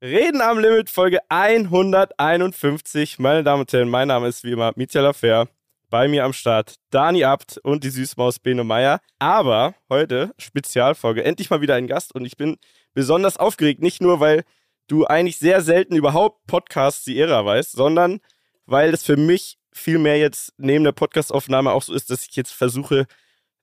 Reden am Limit, Folge 151. Meine Damen und Herren, mein Name ist wie immer Mietja Lafer. Bei mir am Start Dani Abt und die Süßmaus Bene Meier. Aber heute Spezialfolge, endlich mal wieder ein Gast und ich bin besonders aufgeregt. Nicht nur, weil du eigentlich sehr selten überhaupt Podcasts die Ära weißt, sondern weil es für mich viel mehr jetzt neben der Podcastaufnahme auch so ist, dass ich jetzt versuche,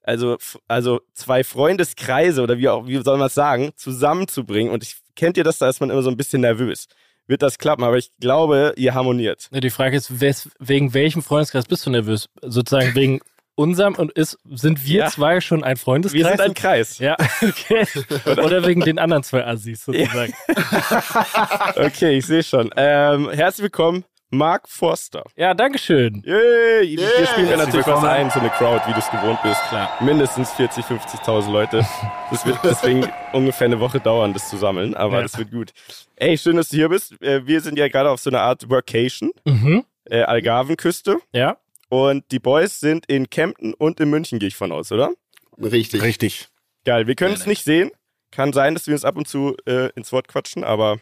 also, also zwei Freundeskreise oder wie auch, wie soll man es sagen, zusammenzubringen. Und ich kennt ihr das, da ist man immer so ein bisschen nervös. Wird das klappen, aber ich glaube, ihr harmoniert. Die Frage ist, wegen welchem Freundeskreis bist du nervös? Sozusagen wegen unserem und ist, sind wir ja. zwei schon ein Freundeskreis? Wir sind ein Kreis. Ja, okay. Oder wegen den anderen zwei Assis sozusagen. Okay, ich sehe schon. Ähm, herzlich willkommen Mark Forster. Ja, Dankeschön. Yay! Yeah. Hier spielen wir natürlich was ein, so eine Crowd, wie du es gewohnt bist. Klar. Mindestens 40, 50.000 Leute. Das wird deswegen ungefähr eine Woche dauern, das zu sammeln, aber ja. das wird gut. Ey, schön, dass du hier bist. Äh, wir sind ja gerade auf so einer Art Workation. Mhm. Äh, Algarvenküste. Ja. Und die Boys sind in Kempten und in München, gehe ich von aus, oder? Richtig. Richtig. Geil. Wir können es nicht sehen. Kann sein, dass wir uns ab und zu äh, ins Wort quatschen, aber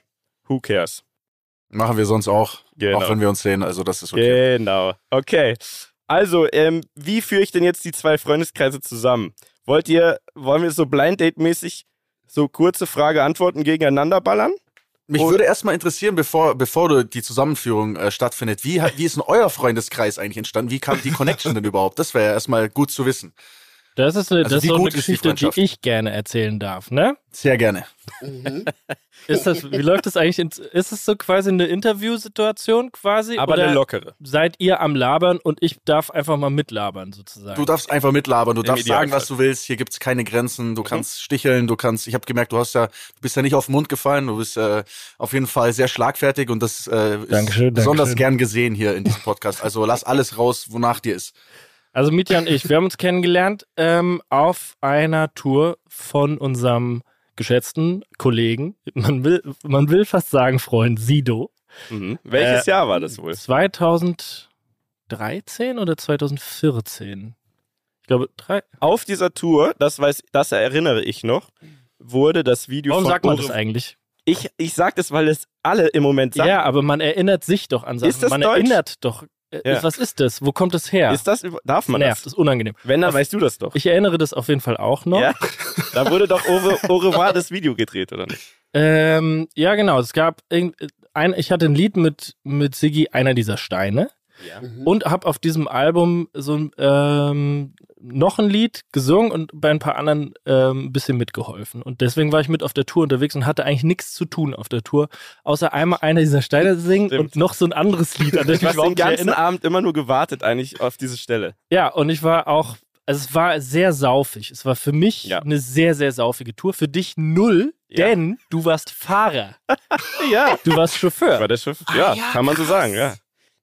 who cares? Machen wir sonst auch, genau. auch wenn wir uns sehen. Also das ist okay. Genau. Okay. Also, ähm, wie führe ich denn jetzt die zwei Freundeskreise zusammen? Wollt ihr, wollen wir so Blind Date-mäßig so kurze Frage-Antworten gegeneinander ballern? Mich Und würde erstmal interessieren, bevor, bevor du die Zusammenführung äh, stattfindet, wie, wie ist denn euer Freundeskreis eigentlich entstanden? Wie kam die Connection denn überhaupt? Das wäre ja erstmal gut zu wissen. Das ist, eine, also das ist so eine Geschichte, die, die, ich gerne erzählen darf, ne? Sehr gerne. Mhm. Ist das, wie läuft das eigentlich? In, ist es so quasi eine Interviewsituation quasi? Aber eine lockere. Seid ihr am Labern und ich darf einfach mal mitlabern sozusagen? Du darfst einfach mitlabern, du Im darfst sagen, was du willst. Hier gibt's keine Grenzen. Du mhm. kannst sticheln, du kannst. Ich habe gemerkt, du hast ja, du bist ja nicht auf den Mund gefallen. Du bist äh, auf jeden Fall sehr schlagfertig und das äh, ist Dankeschön, besonders Dankeschön. gern gesehen hier in diesem Podcast. Also lass alles raus, wonach dir ist. Also Mitya und ich, wir haben uns kennengelernt ähm, auf einer Tour von unserem geschätzten Kollegen, man will, man will fast sagen Freund Sido. Mhm. Welches äh, Jahr war das wohl? 2013 oder 2014? Ich glaube, drei. Auf dieser Tour, das weiß, das erinnere ich noch, wurde das Video Warum von sagt man das eigentlich? Ich, ich sag das, weil es alle im Moment sagen. Ja, aber man erinnert sich doch an Sachen. Ist das man Deutsch? erinnert doch ja. Was ist das? Wo kommt das her? Ist das, darf man Nervt, das? ist unangenehm. Wenn, dann Auf, weißt du das doch. Ich erinnere das auf jeden Fall auch noch. Ja? Da wurde doch Au revoir das Video gedreht, oder nicht? Ähm, ja, genau. Es gab ein, ich hatte ein Lied mit, mit Siggi, einer dieser Steine. Ja. Mhm. Und habe auf diesem Album so ähm, noch ein Lied gesungen und bei ein paar anderen ähm, ein bisschen mitgeholfen. Und deswegen war ich mit auf der Tour unterwegs und hatte eigentlich nichts zu tun auf der Tour, außer einmal einer dieser Steine singen Stimmt. und noch so ein anderes Lied. An das ich habe den ganzen Abend immer nur gewartet eigentlich auf diese Stelle. Ja, und ich war auch also es war sehr saufig. Es war für mich ja. eine sehr, sehr saufige Tour. Für dich null, ja. denn du warst Fahrer. ja. Du warst Chauffeur. Ich war der Chauffeur. Ja, ah, ja, kann man so sagen, ja.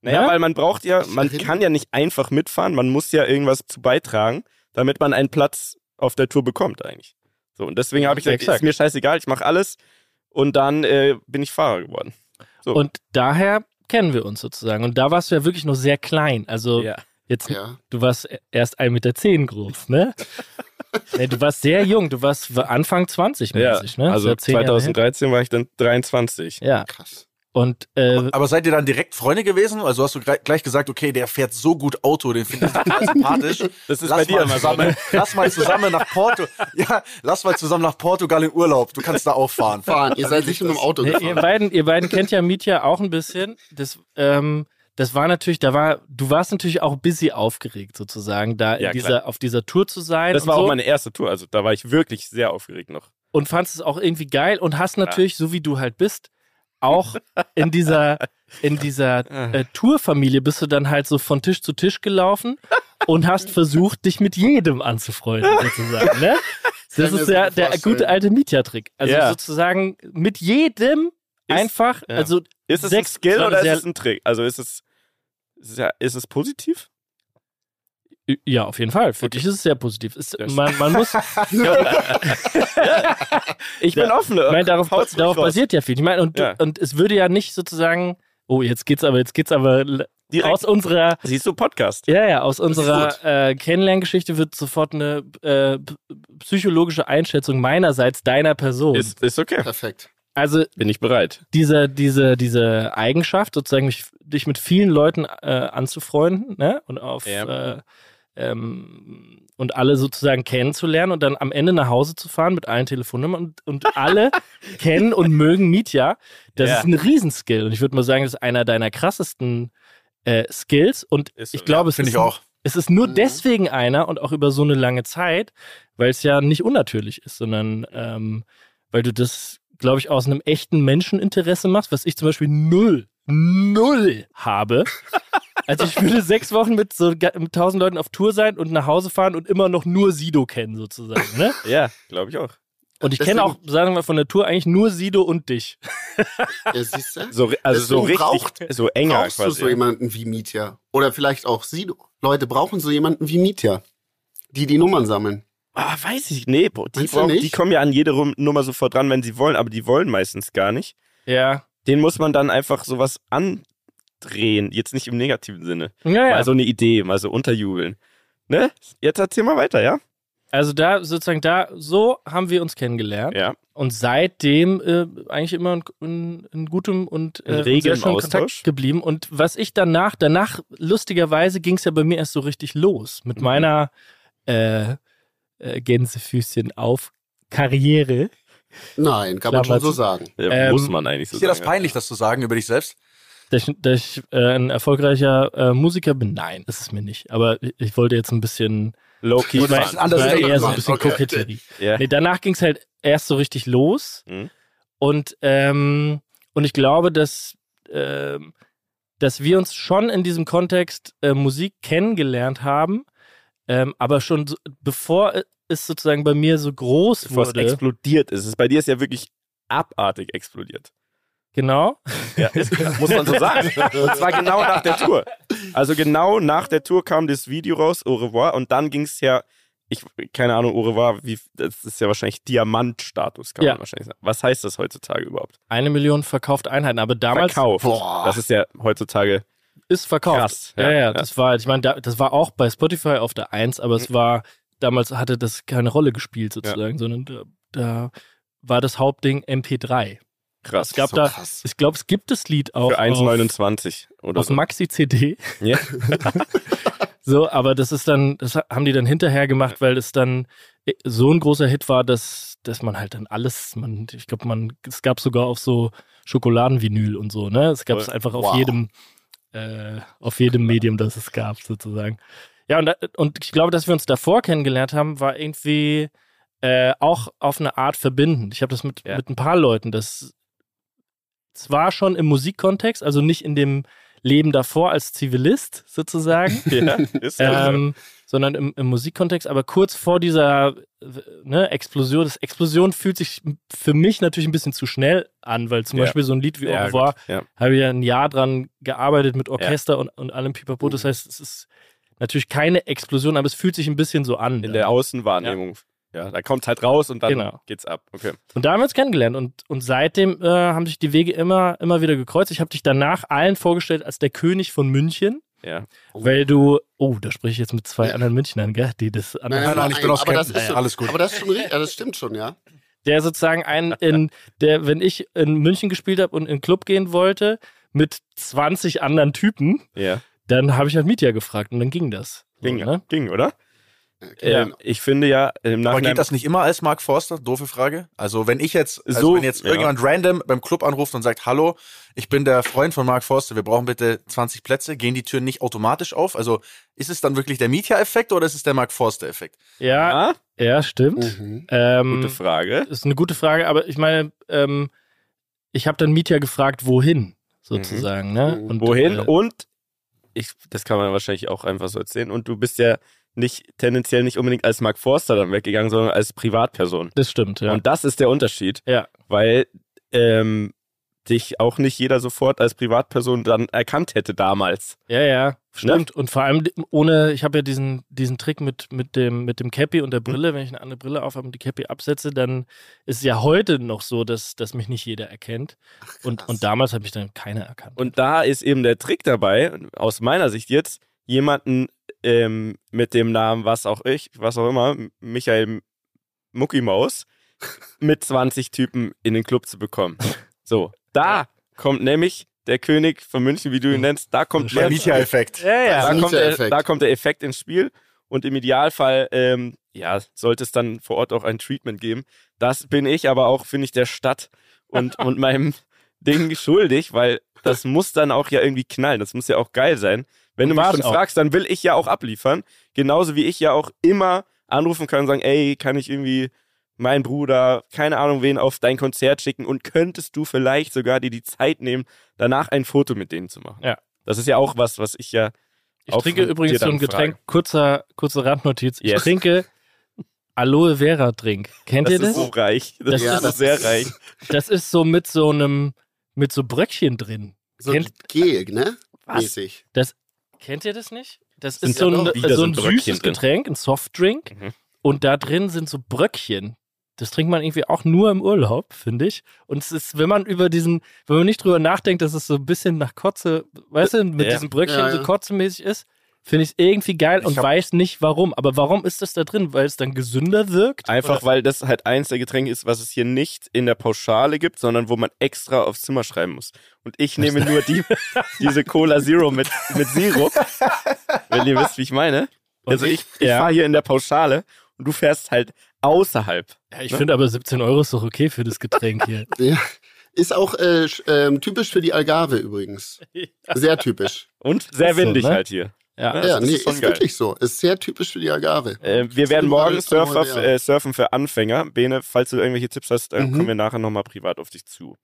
Naja, ja? weil man braucht ja, man kann ja nicht einfach mitfahren, man muss ja irgendwas zu beitragen, damit man einen Platz auf der Tour bekommt eigentlich. So, und deswegen habe ich gesagt, Exakt. ist mir scheißegal, ich mache alles und dann äh, bin ich Fahrer geworden. So. Und daher kennen wir uns sozusagen. Und da warst du ja wirklich noch sehr klein. Also ja. jetzt, ja. du warst erst 1,10 Meter zehn groß, ne? nee, du warst sehr jung, du warst Anfang 20 mäßig, ja, ne? Also 2013 war ich dann 23. Ja. Krass. Und, äh, aber seid ihr dann direkt Freunde gewesen? Also hast du gleich gesagt, okay, der fährt so gut Auto, den finde ich total sympathisch. Das ist lass bei dir mal zusammen, ne? Lass mal zusammen nach Porto. Ja, lass mal zusammen nach Portugal in Urlaub. Du kannst da auch fahren. Fahren. Ihr seid nicht nur im Auto gefahren. Ihr beiden, ihr beiden kennt ja Mietja auch ein bisschen. Das, ähm, das war natürlich, da war, du warst natürlich auch busy aufgeregt sozusagen, da ja, dieser, auf dieser Tour zu sein. Das war so. auch meine erste Tour, also da war ich wirklich sehr aufgeregt noch. Und fandest es auch irgendwie geil und hast natürlich, ja. so wie du halt bist, auch in dieser, in dieser äh, Tourfamilie bist du dann halt so von Tisch zu Tisch gelaufen und hast versucht, dich mit jedem anzufreunden, sozusagen. Ne? Das ist ja der gute alte Mietja-Trick. Also ja. sozusagen mit jedem ist, einfach, ja. also ist es ein Skill oder ist es ein Trick? Also ist es, ist es, ist es positiv? Ja, auf jeden Fall. Für okay. dich ist es sehr positiv. Ist, man, man muss. ich bin offen. Ich meine, darauf, darauf basiert ja viel. Ich meine, und, ja. und es würde ja nicht sozusagen. Oh, jetzt geht's aber, jetzt geht's aber Direkt. aus unserer. Siehst du Podcast? Ja, ja, aus unserer äh, Kennenlerngeschichte wird sofort eine äh, psychologische Einschätzung meinerseits deiner Person. Ist, ist okay. Perfekt. Also bin ich bereit. Diese, diese, diese Eigenschaft, sozusagen mich, dich mit vielen Leuten äh, anzufreunden, ne? Und auf ja. äh, ähm, und alle sozusagen kennenzulernen und dann am Ende nach Hause zu fahren mit allen Telefonnummern und, und alle kennen und mögen Mietja. Das ja. ist ein Riesenskill. Und ich würde mal sagen, das ist einer deiner krassesten äh, Skills. Und so, ich glaube, ja, es ist. Ich. Es ist nur mhm. deswegen einer und auch über so eine lange Zeit, weil es ja nicht unnatürlich ist, sondern ähm, weil du das, glaube ich, aus einem echten Menscheninteresse machst, was ich zum Beispiel null, null habe. Also ich würde sechs Wochen mit so mit tausend Leuten auf Tour sein und nach Hause fahren und immer noch nur Sido kennen, sozusagen. Ne? ja, glaube ich auch. Und ich kenne auch, sagen wir von der Tour, eigentlich nur Sido und dich. Ja, siehst du? So, also so richtig, braucht, so enger brauchst quasi. du so jemanden wie Mietja? Oder vielleicht auch Sido? Leute brauchen so jemanden wie Mietja, die die Nummern sammeln. Ah, weiß ich, nee. Die, brauchen, die kommen ja an jede Nummer sofort dran, wenn sie wollen, aber die wollen meistens gar nicht. Ja. Den muss man dann einfach sowas andrehen, jetzt nicht im negativen Sinne. Ja, ja. Mal so eine Idee, mal so unterjubeln. Ne? Jetzt erzähl mal weiter, ja? Also da sozusagen da so haben wir uns kennengelernt. Ja. Und seitdem äh, eigentlich immer in, in, in gutem und äh, sehr schönen Kontakt geblieben. Und was ich danach, danach lustigerweise ging es ja bei mir erst so richtig los mit mhm. meiner äh, äh, Gänsefüßchen auf Karriere. Nein, kann man schon so sagen. Ja, ähm, muss man eigentlich so sagen. Ist dir das peinlich, das zu sagen über dich selbst? Dass ich, dass ich äh, ein erfolgreicher äh, Musiker bin? Nein, ist es mir nicht. Aber ich, ich wollte jetzt ein bisschen Low-key. Ich mein, anders eher so ein bisschen okay. Koketterie. Yeah. Nee, danach ging es halt erst so richtig los. Mhm. Und, ähm, und ich glaube, dass, ähm, dass wir uns schon in diesem Kontext äh, Musik kennengelernt haben, ähm, aber schon so, bevor es sozusagen bei mir so groß bevor wurde. Bevor es explodiert ist. Bei dir ist ja wirklich abartig explodiert. Genau. Ja, ist, muss man so sagen. Und zwar genau nach der Tour. Also genau nach der Tour kam das Video raus, Au revoir, und dann ging es ja, ich, keine Ahnung, Au revoir, wie, das ist ja wahrscheinlich Diamantstatus, kann ja. man wahrscheinlich sagen. Was heißt das heutzutage überhaupt? Eine Million verkaufte Einheiten, aber damals. Verkauft. Boah. Das ist ja heutzutage. Ist verkauft. Krass. Ja, ja, ja. das war, ich meine, das war auch bei Spotify auf der Eins, aber es mhm. war, damals hatte das keine Rolle gespielt sozusagen, sondern da, da war das Hauptding MP3. Krass. Es gab so da, ich glaube, es gibt das Lied auch. Für 1,29 oder auf so. Maxi-CD. Ja. so, aber das ist dann, das haben die dann hinterher gemacht, weil es dann äh, so ein großer Hit war, dass, dass man halt dann alles, man, ich glaube, man, es gab sogar auf so Schokoladenvinyl und so, ne? Es gab es einfach wow. auf jedem, äh, auf jedem Medium, das es gab, sozusagen. Ja, und, und ich glaube, dass wir uns davor kennengelernt haben, war irgendwie äh, auch auf eine Art verbindend. Ich habe das mit, ja. mit ein paar Leuten, das zwar schon im Musikkontext, also nicht in dem Leben davor als Zivilist sozusagen, ja, ähm, sondern im, im, Musikkontext, aber kurz vor dieser ne, Explosion, das Explosion fühlt sich für mich natürlich ein bisschen zu schnell an, weil zum ja. Beispiel so ein Lied wie ja, Au revoir, ja. habe ich ja ein Jahr dran gearbeitet mit Orchester und, und allem Pipapo, das heißt, es ist natürlich keine Explosion, aber es fühlt sich ein bisschen so an. In dann. der Außenwahrnehmung. Ja, da kommt es halt raus und dann genau. geht's ab. Okay. Und da haben wir uns kennengelernt und, und seitdem äh, haben sich die Wege immer, immer wieder gekreuzt. Ich habe dich danach allen vorgestellt als der König von München. Ja. Weil du, oh, da spreche ich jetzt mit zwei anderen Münchnern, gell? Die das nein, nein, nein, ich bin aus aber das ist so, Alles gut. Aber das, ist schon, richtig, das stimmt schon, ja. Der sozusagen ein, in, der, wenn ich in München gespielt habe und in den Club gehen wollte, mit 20 anderen Typen, ja. dann habe ich halt Mietja gefragt und dann ging das. Ging, so, ne? ging, oder? Äh, genau. ich finde ja im Nachhinein. Aber geht das nicht immer als Mark Forster? Doofe Frage. Also wenn ich jetzt, also so, wenn jetzt ja. irgendjemand random beim Club anruft und sagt, hallo, ich bin der Freund von Mark Forster, wir brauchen bitte 20 Plätze, gehen die Türen nicht automatisch auf? Also ist es dann wirklich der Mietja-Effekt oder ist es der Mark Forster-Effekt? Ja, ja, stimmt. Mhm. Ähm, gute Frage. Ist eine gute Frage, aber ich meine, ähm, ich habe dann Mietja gefragt, wohin sozusagen. Mhm. Ne? Und, wohin äh, und ich, das kann man wahrscheinlich auch einfach so erzählen. Und du bist ja nicht tendenziell nicht unbedingt als Mark Forster dann weggegangen, sondern als Privatperson. Das stimmt, ja. Und das ist der Unterschied. Ja. Weil ähm, dich auch nicht jeder sofort als Privatperson dann erkannt hätte damals. Ja, ja, stimmt. Ne? Und vor allem ohne, ich habe ja diesen, diesen Trick mit, mit, dem, mit dem Cappy und der Brille, wenn ich eine andere Brille aufhabe und die Cappy absetze, dann ist es ja heute noch so, dass, dass mich nicht jeder erkennt. Ach, und, und damals habe ich dann keiner erkannt. Und da ist eben der Trick dabei, aus meiner Sicht jetzt, jemanden ähm, mit dem Namen was auch ich, was auch immer, Michael Muckimaus, mit 20 Typen in den Club zu bekommen. So, da kommt nämlich der König von München, wie du ihn nennst, da kommt der Mieter-Effekt. Ja, ja. Da, kommt der, da kommt der Effekt ins Spiel und im Idealfall, ähm, ja, sollte es dann vor Ort auch ein Treatment geben. Das bin ich aber auch, finde ich, der Stadt und, und meinem Ding schuldig, weil das muss dann auch ja irgendwie knallen. Das muss ja auch geil sein. Wenn und du mich schon auch. fragst, dann will ich ja auch abliefern. Genauso wie ich ja auch immer anrufen kann und sagen, ey, kann ich irgendwie meinen Bruder, keine Ahnung wen, auf dein Konzert schicken und könntest du vielleicht sogar dir die Zeit nehmen, danach ein Foto mit denen zu machen. Ja. Das ist ja auch was, was ich ja. Ich trinke übrigens so ein Getränk, kurzer, kurze Randnotiz. Ich yes. trinke Aloe Vera Drink. Kennt das ihr das? Das ist so reich. Das, das ist das sehr reich. Das ist so mit so einem, mit so Bröckchen drin. So kennt, Gel, ne? Was? Mäßig. Das, kennt ihr das nicht? Das ist so ein, so ein süßes drin. Getränk, ein Softdrink. Mhm. Und da drin sind so Bröckchen. Das trinkt man irgendwie auch nur im Urlaub, finde ich. Und es ist, wenn man über diesen, wenn man nicht drüber nachdenkt, dass es so ein bisschen nach Kotze, weißt du, mit ja. diesem Bröckchen ja, ja. so kotzemäßig ist, finde ich es irgendwie geil und weiß nicht warum. Aber warum ist das da drin? Weil es dann gesünder wirkt? Einfach, oder? weil das halt eins der Getränke ist, was es hier nicht in der Pauschale gibt, sondern wo man extra aufs Zimmer schreiben muss. Und ich nehme nur die, diese Cola Zero mit, mit Sirup, wenn ihr wisst, wie ich meine. Also ich, ich ja. fahre hier in der Pauschale und du fährst halt außerhalb. Ja, ich ne? finde aber 17 Euro ist doch okay für das Getränk hier. ja. Ist auch äh, äh, typisch für die Algarve übrigens. Sehr typisch. Und sehr windig so, ne? halt hier. Ja, ja, ja nee, ist, ist wirklich so. Ist sehr typisch für die Algarve. Äh, wir werden morgen Surfer, äh, Surfen für Anfänger. Bene, falls du irgendwelche Tipps hast, äh, mhm. kommen wir nachher nochmal privat auf dich zu.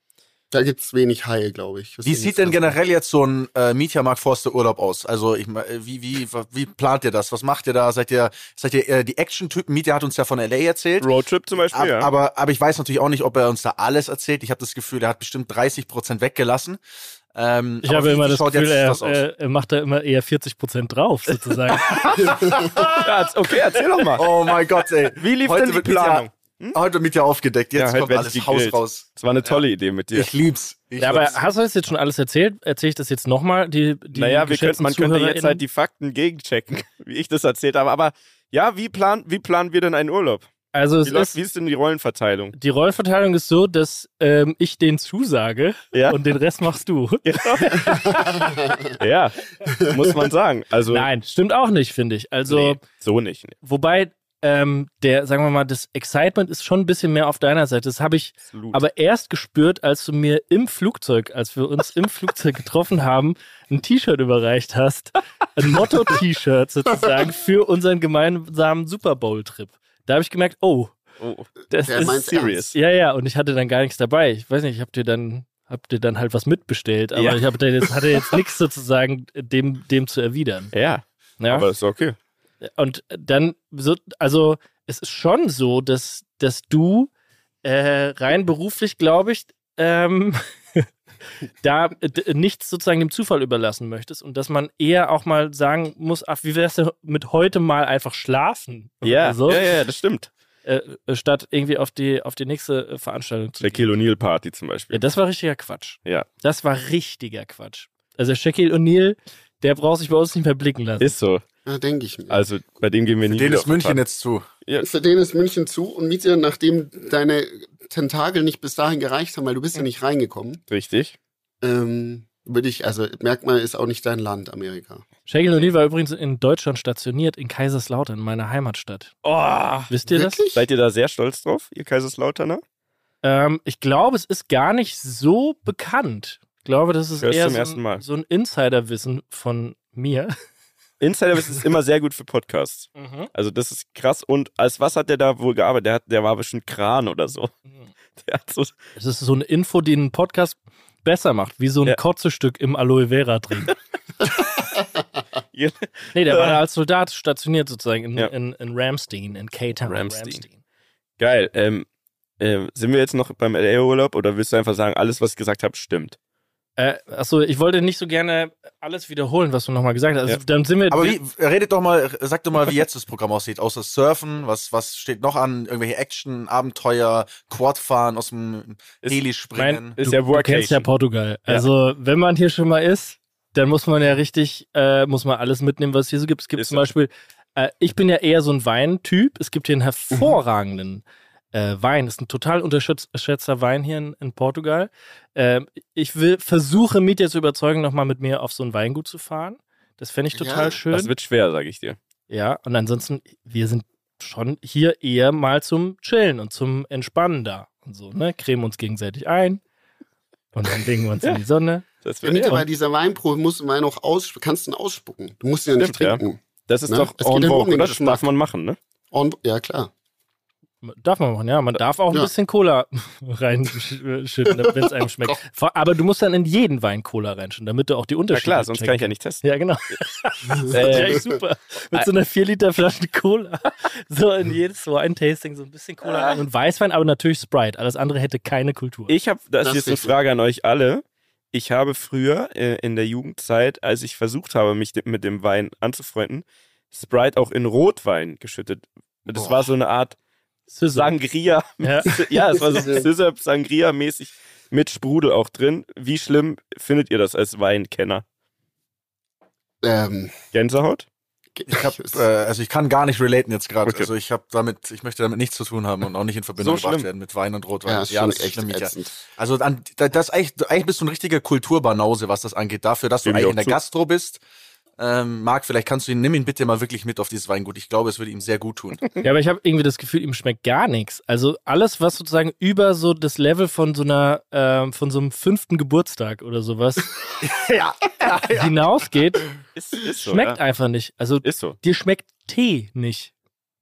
Da gibt es wenig Heil, glaube ich. Wie sieht denn generell jetzt so ein äh, Mietja Mark Forster Urlaub aus? Also ich, wie, wie, wie plant ihr das? Was macht ihr da? Seid ihr, seid ihr äh, die Action-Typen? Mietja hat uns ja von LA erzählt. Roadtrip zum Beispiel, Ab, ja. Aber, aber ich weiß natürlich auch nicht, ob er uns da alles erzählt. Ich habe das Gefühl, er hat bestimmt 30 Prozent weggelassen. Ähm, ich habe immer das Gefühl, er, er, macht da immer eher 40 Prozent drauf, sozusagen. ja, okay, erzähl doch mal. Oh mein Gott, ey. Wie lief Heute denn die Planung? Hm? Heute mit dir aufgedeckt. Jetzt ja, kommt alles Haus raus. Das war eine tolle ja. Idee mit dir. Ich lieb's. Ich ja, aber hast du das jetzt schon alles erzählt? Erzähle ich das jetzt nochmal? Die, die naja, wir können, man könnte jetzt halt die Fakten gegenchecken, wie ich das erzählt habe. Aber ja, wie, plan, wie planen wir denn einen Urlaub? Also wie, läuft, ist, wie ist denn die Rollenverteilung? Die Rollenverteilung ist so, dass ähm, ich den zusage ja? und den Rest machst du. ja, muss man sagen. Also, Nein, stimmt auch nicht, finde ich. Also nee, so nicht. Nee. Wobei ähm, der, sagen wir mal, das Excitement ist schon ein bisschen mehr auf deiner Seite. Das habe ich Absolut. aber erst gespürt, als du mir im Flugzeug, als wir uns im Flugzeug getroffen haben, ein T-Shirt überreicht hast. Ein Motto-T-Shirt sozusagen für unseren gemeinsamen Super Bowl-Trip. Da habe ich gemerkt, oh, oh das ist serious. Ja, ja, und ich hatte dann gar nichts dabei. Ich weiß nicht, ich habe dir dann habt ihr dann halt was mitbestellt, aber ja. ich hab jetzt, hatte jetzt nichts sozusagen dem, dem zu erwidern. Ja, ja. aber ist okay. Und dann so, also es ist schon so, dass, dass du äh, rein beruflich, glaube ich, ähm, da nichts sozusagen dem Zufall überlassen möchtest und dass man eher auch mal sagen muss, ach, wie wär's denn mit heute mal einfach schlafen? Ja, so? ja, ja, das stimmt. Äh, statt irgendwie auf die, auf die nächste Veranstaltung zu Shaquille O'Neal Party zum Beispiel. Ja, das war richtiger Quatsch. Ja. Das war richtiger Quatsch. Also Shaquille O'Neal, der braucht sich bei uns nicht mehr blicken lassen. Ist so. Ja, denke ich mir. Also bei dem gehen wir nicht. Für den ist München jetzt zu. Ja. Für den ist München zu und Mietja, nachdem deine Tentakel nicht bis dahin gereicht haben, weil du bist ja nicht reingekommen. Richtig. Ähm, würde ich, also Merkmal ist auch nicht dein Land, Amerika. Shaquille O'Neal war übrigens in Deutschland stationiert, in Kaiserslautern, meiner Heimatstadt. Oh, wisst ihr wirklich? das? Seid ihr da sehr stolz drauf, ihr Kaiserslauterner? Ähm, ich glaube, es ist gar nicht so bekannt. Ich glaube, das ist Hörst eher so ein, so ein Insiderwissen von mir. Insiderwissen ist immer sehr gut für Podcasts. Mhm. Also das ist krass. Und als was hat der da wohl gearbeitet? Der, hat, der war bestimmt Kran oder so. Mhm. Der hat so das ist so eine Info, die einen Podcast besser macht, wie so ein ja. Kotzestück im Aloe Vera drin. nee, der war als Soldat stationiert sozusagen in, ja. in, in Ramstein, in K-Town. Ramstein. Ramstein. Geil. Ähm, äh, sind wir jetzt noch beim LA-Urlaub oder willst du einfach sagen, alles, was ich gesagt habe, stimmt? Äh, achso, ich wollte nicht so gerne alles wiederholen, was du nochmal gesagt hast. Also, ja. dann sind wir. Aber wie, redet doch mal, sag doch mal, wie jetzt das Programm aussieht. Außer Surfen, was, was steht noch an? Irgendwelche Action, Abenteuer, Quadfahren, aus dem Heli springen. Mein, ist du, ja du kennst ja Portugal. Ja. Also, wenn man hier schon mal ist, dann muss man ja richtig, äh, muss man alles mitnehmen, was es hier so gibt. Es gibt ist zum Beispiel, äh, ich bin ja eher so ein Weintyp. Es gibt hier einen hervorragenden äh, Wein. Ist ein total unterschätzter Wein hier in, in Portugal. Äh, ich will versuche Mietja zu überzeugen, nochmal mit mir auf so ein Weingut zu fahren. Das fände ich total ja, schön. Das wird schwer, sage ich dir. Ja, und ansonsten, wir sind schon hier eher mal zum Chillen und zum Entspannen da und so, ne? Cremen uns gegenseitig ein und dann legen wir uns ja. in die Sonne. Das wird ja, bei dieser Weinprobe musst du Wein auch aus, kannst du ihn ausspucken. Du musst ihn ja nicht trinken. Ja. Das ist ne? doch en vogue, oder? Das darf man machen, ne? On, ja, klar. Darf man machen, ja. Man darf auch ein ja. bisschen Cola reinschütten, wenn es einem schmeckt. Aber du musst dann in jeden Wein Cola reinschütten, damit du auch die Unterschiede Ja klar, sonst checken. kann ich ja nicht testen. Ja, genau. das ist natürlich super. Mit so einer 4 Liter Flasche Cola. So in jedes Wine-Tasting so ein bisschen Cola rein und Weißwein, aber natürlich Sprite. Alles andere hätte keine Kultur. Ich habe, das, das ist jetzt eine Frage an euch alle. Ich habe früher äh, in der Jugendzeit, als ich versucht habe, mich mit dem Wein anzufreunden, Sprite auch in Rotwein geschüttet. Das Boah. war so eine Art Sangria. Ja, ja es war so Scissor Sangria-mäßig mit Sprudel auch drin. Wie schlimm findet ihr das als Weinkenner? Ähm, Gänsehaut? Ich hab, äh, also ich kann gar nicht relaten jetzt gerade. Okay. Also ich habe damit, ich möchte damit nichts zu tun haben und auch nicht in Verbindung so gebracht werden mit Wein und Rotwein. Ja, das ja, das ist echt schlimm, ja. Also an, das eigentlich, eigentlich bist du ein richtiger Kulturbanause, was das angeht. Dafür, dass du eigentlich in der Gastro bist, ähm, Marc, vielleicht kannst du ihn, nimm ihn bitte mal wirklich mit auf dieses Weingut. Ich glaube, es würde ihm sehr gut tun. Ja, aber ich habe irgendwie das Gefühl, ihm schmeckt gar nichts. Also alles, was sozusagen über so das Level von so einer, äh, von so einem fünften Geburtstag oder sowas ja, ja, ja. hinausgeht, ist, ist so, schmeckt einfach nicht. Also ist so. dir schmeckt Tee nicht.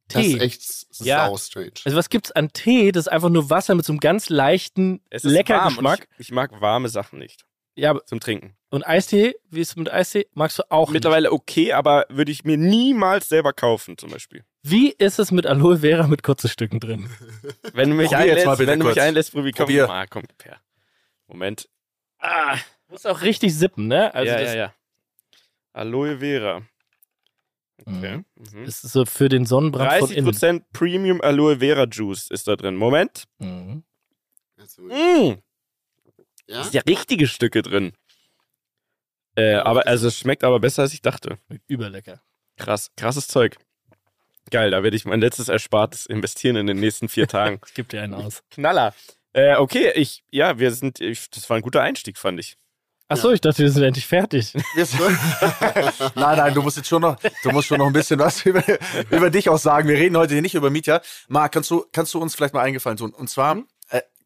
Tee. Das ist echt ja. Ist strange. Also was gibt's an Tee? Das ist einfach nur Wasser mit so einem ganz leichten, lecker Geschmack. Ich, ich, mag warme Sachen nicht. Ja, zum Trinken. Und Eistee, wie ist es mit Eistee? Magst du auch Mittlerweile nicht. okay, aber würde ich mir niemals selber kaufen, zum Beispiel. Wie ist es mit Aloe Vera mit kurzen Stücken drin? wenn du mich Probier einlässt, wenn du mich einlässt, Probi, komm, Probier. mal, komm, per. Moment. Ah, muss auch richtig sippen, ne? Also ja, ja, ja. Aloe Vera. Okay. Mhm. Mhm. Ist so für den Sonnenbrand 30% von innen. Premium Aloe Vera Juice ist da drin. Moment. Mhm. Mmh. Ja? Ist ja richtige Stücke drin. Äh, aber also es schmeckt aber besser als ich dachte. Überlecker. Krass, krasses Zeug. Geil, da werde ich mein letztes Erspartes investieren in den nächsten vier Tagen. Es gibt dir einen aus. Knaller. Äh, okay, ich, ja, wir sind, ich, das war ein guter Einstieg, fand ich. Achso, ja. ich dachte, wir sind endlich fertig. nein, nein, du musst jetzt schon noch, du musst schon noch ein bisschen was über, über dich auch sagen. Wir reden heute hier nicht über Mietja. Marc, kannst du, kannst du uns vielleicht mal eingefallen tun? Und zwar, mhm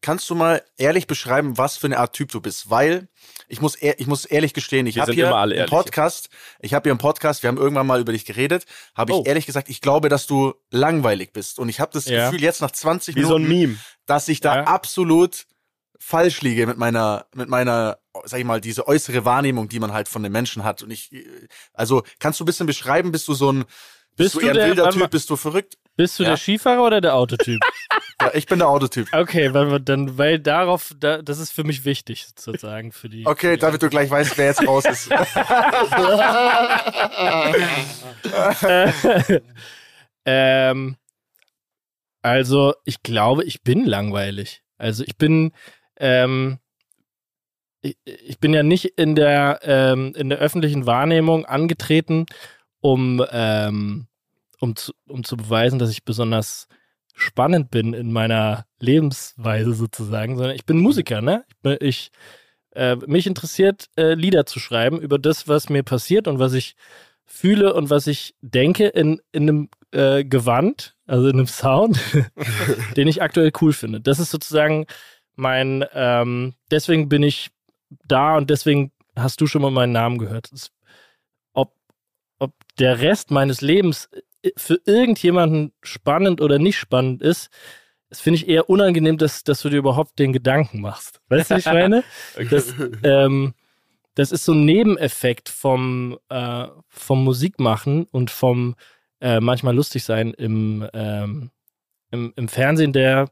kannst du mal ehrlich beschreiben, was für eine Art Typ du bist? Weil ich muss, ich muss ehrlich gestehen, ich habe hier einen Podcast, ich habe hier einen Podcast, wir haben irgendwann mal über dich geredet, habe ich oh. ehrlich gesagt, ich glaube, dass du langweilig bist und ich habe das ja. Gefühl jetzt nach 20 Wie Minuten, so ein Meme. dass ich da ja. absolut falsch liege mit meiner mit meiner sag ich mal diese äußere Wahrnehmung, die man halt von den Menschen hat und ich also kannst du ein bisschen beschreiben, bist du so ein bist, bist du, du eher ein wilder Typ, bist du verrückt? Bist du ja. der Skifahrer oder der Autotyp? ja, ich bin der Autotyp. Okay, weil dann, weil darauf, da, das ist für mich wichtig, sozusagen, für die. Okay, damit du gleich weißt, wer jetzt raus ist. ähm, also, ich glaube, ich bin langweilig. Also, ich bin, ähm, ich, ich bin ja nicht in der, ähm, in der öffentlichen Wahrnehmung angetreten, um, ähm, um zu, um zu beweisen, dass ich besonders spannend bin in meiner Lebensweise sozusagen, sondern ich bin Musiker, ne? Ich, ich äh, mich interessiert, äh, Lieder zu schreiben über das, was mir passiert und was ich fühle und was ich denke in, in einem äh, Gewand, also in einem Sound, den ich aktuell cool finde. Das ist sozusagen mein, ähm, deswegen bin ich da und deswegen hast du schon mal meinen Namen gehört. Das, ob, ob der Rest meines Lebens für irgendjemanden spannend oder nicht spannend ist, das finde ich eher unangenehm, dass, dass du dir überhaupt den Gedanken machst. Weißt du, was ich meine? okay. das, ähm, das ist so ein Nebeneffekt vom, äh, vom Musikmachen und vom äh, manchmal lustig sein im, ähm, im, im Fernsehen, der,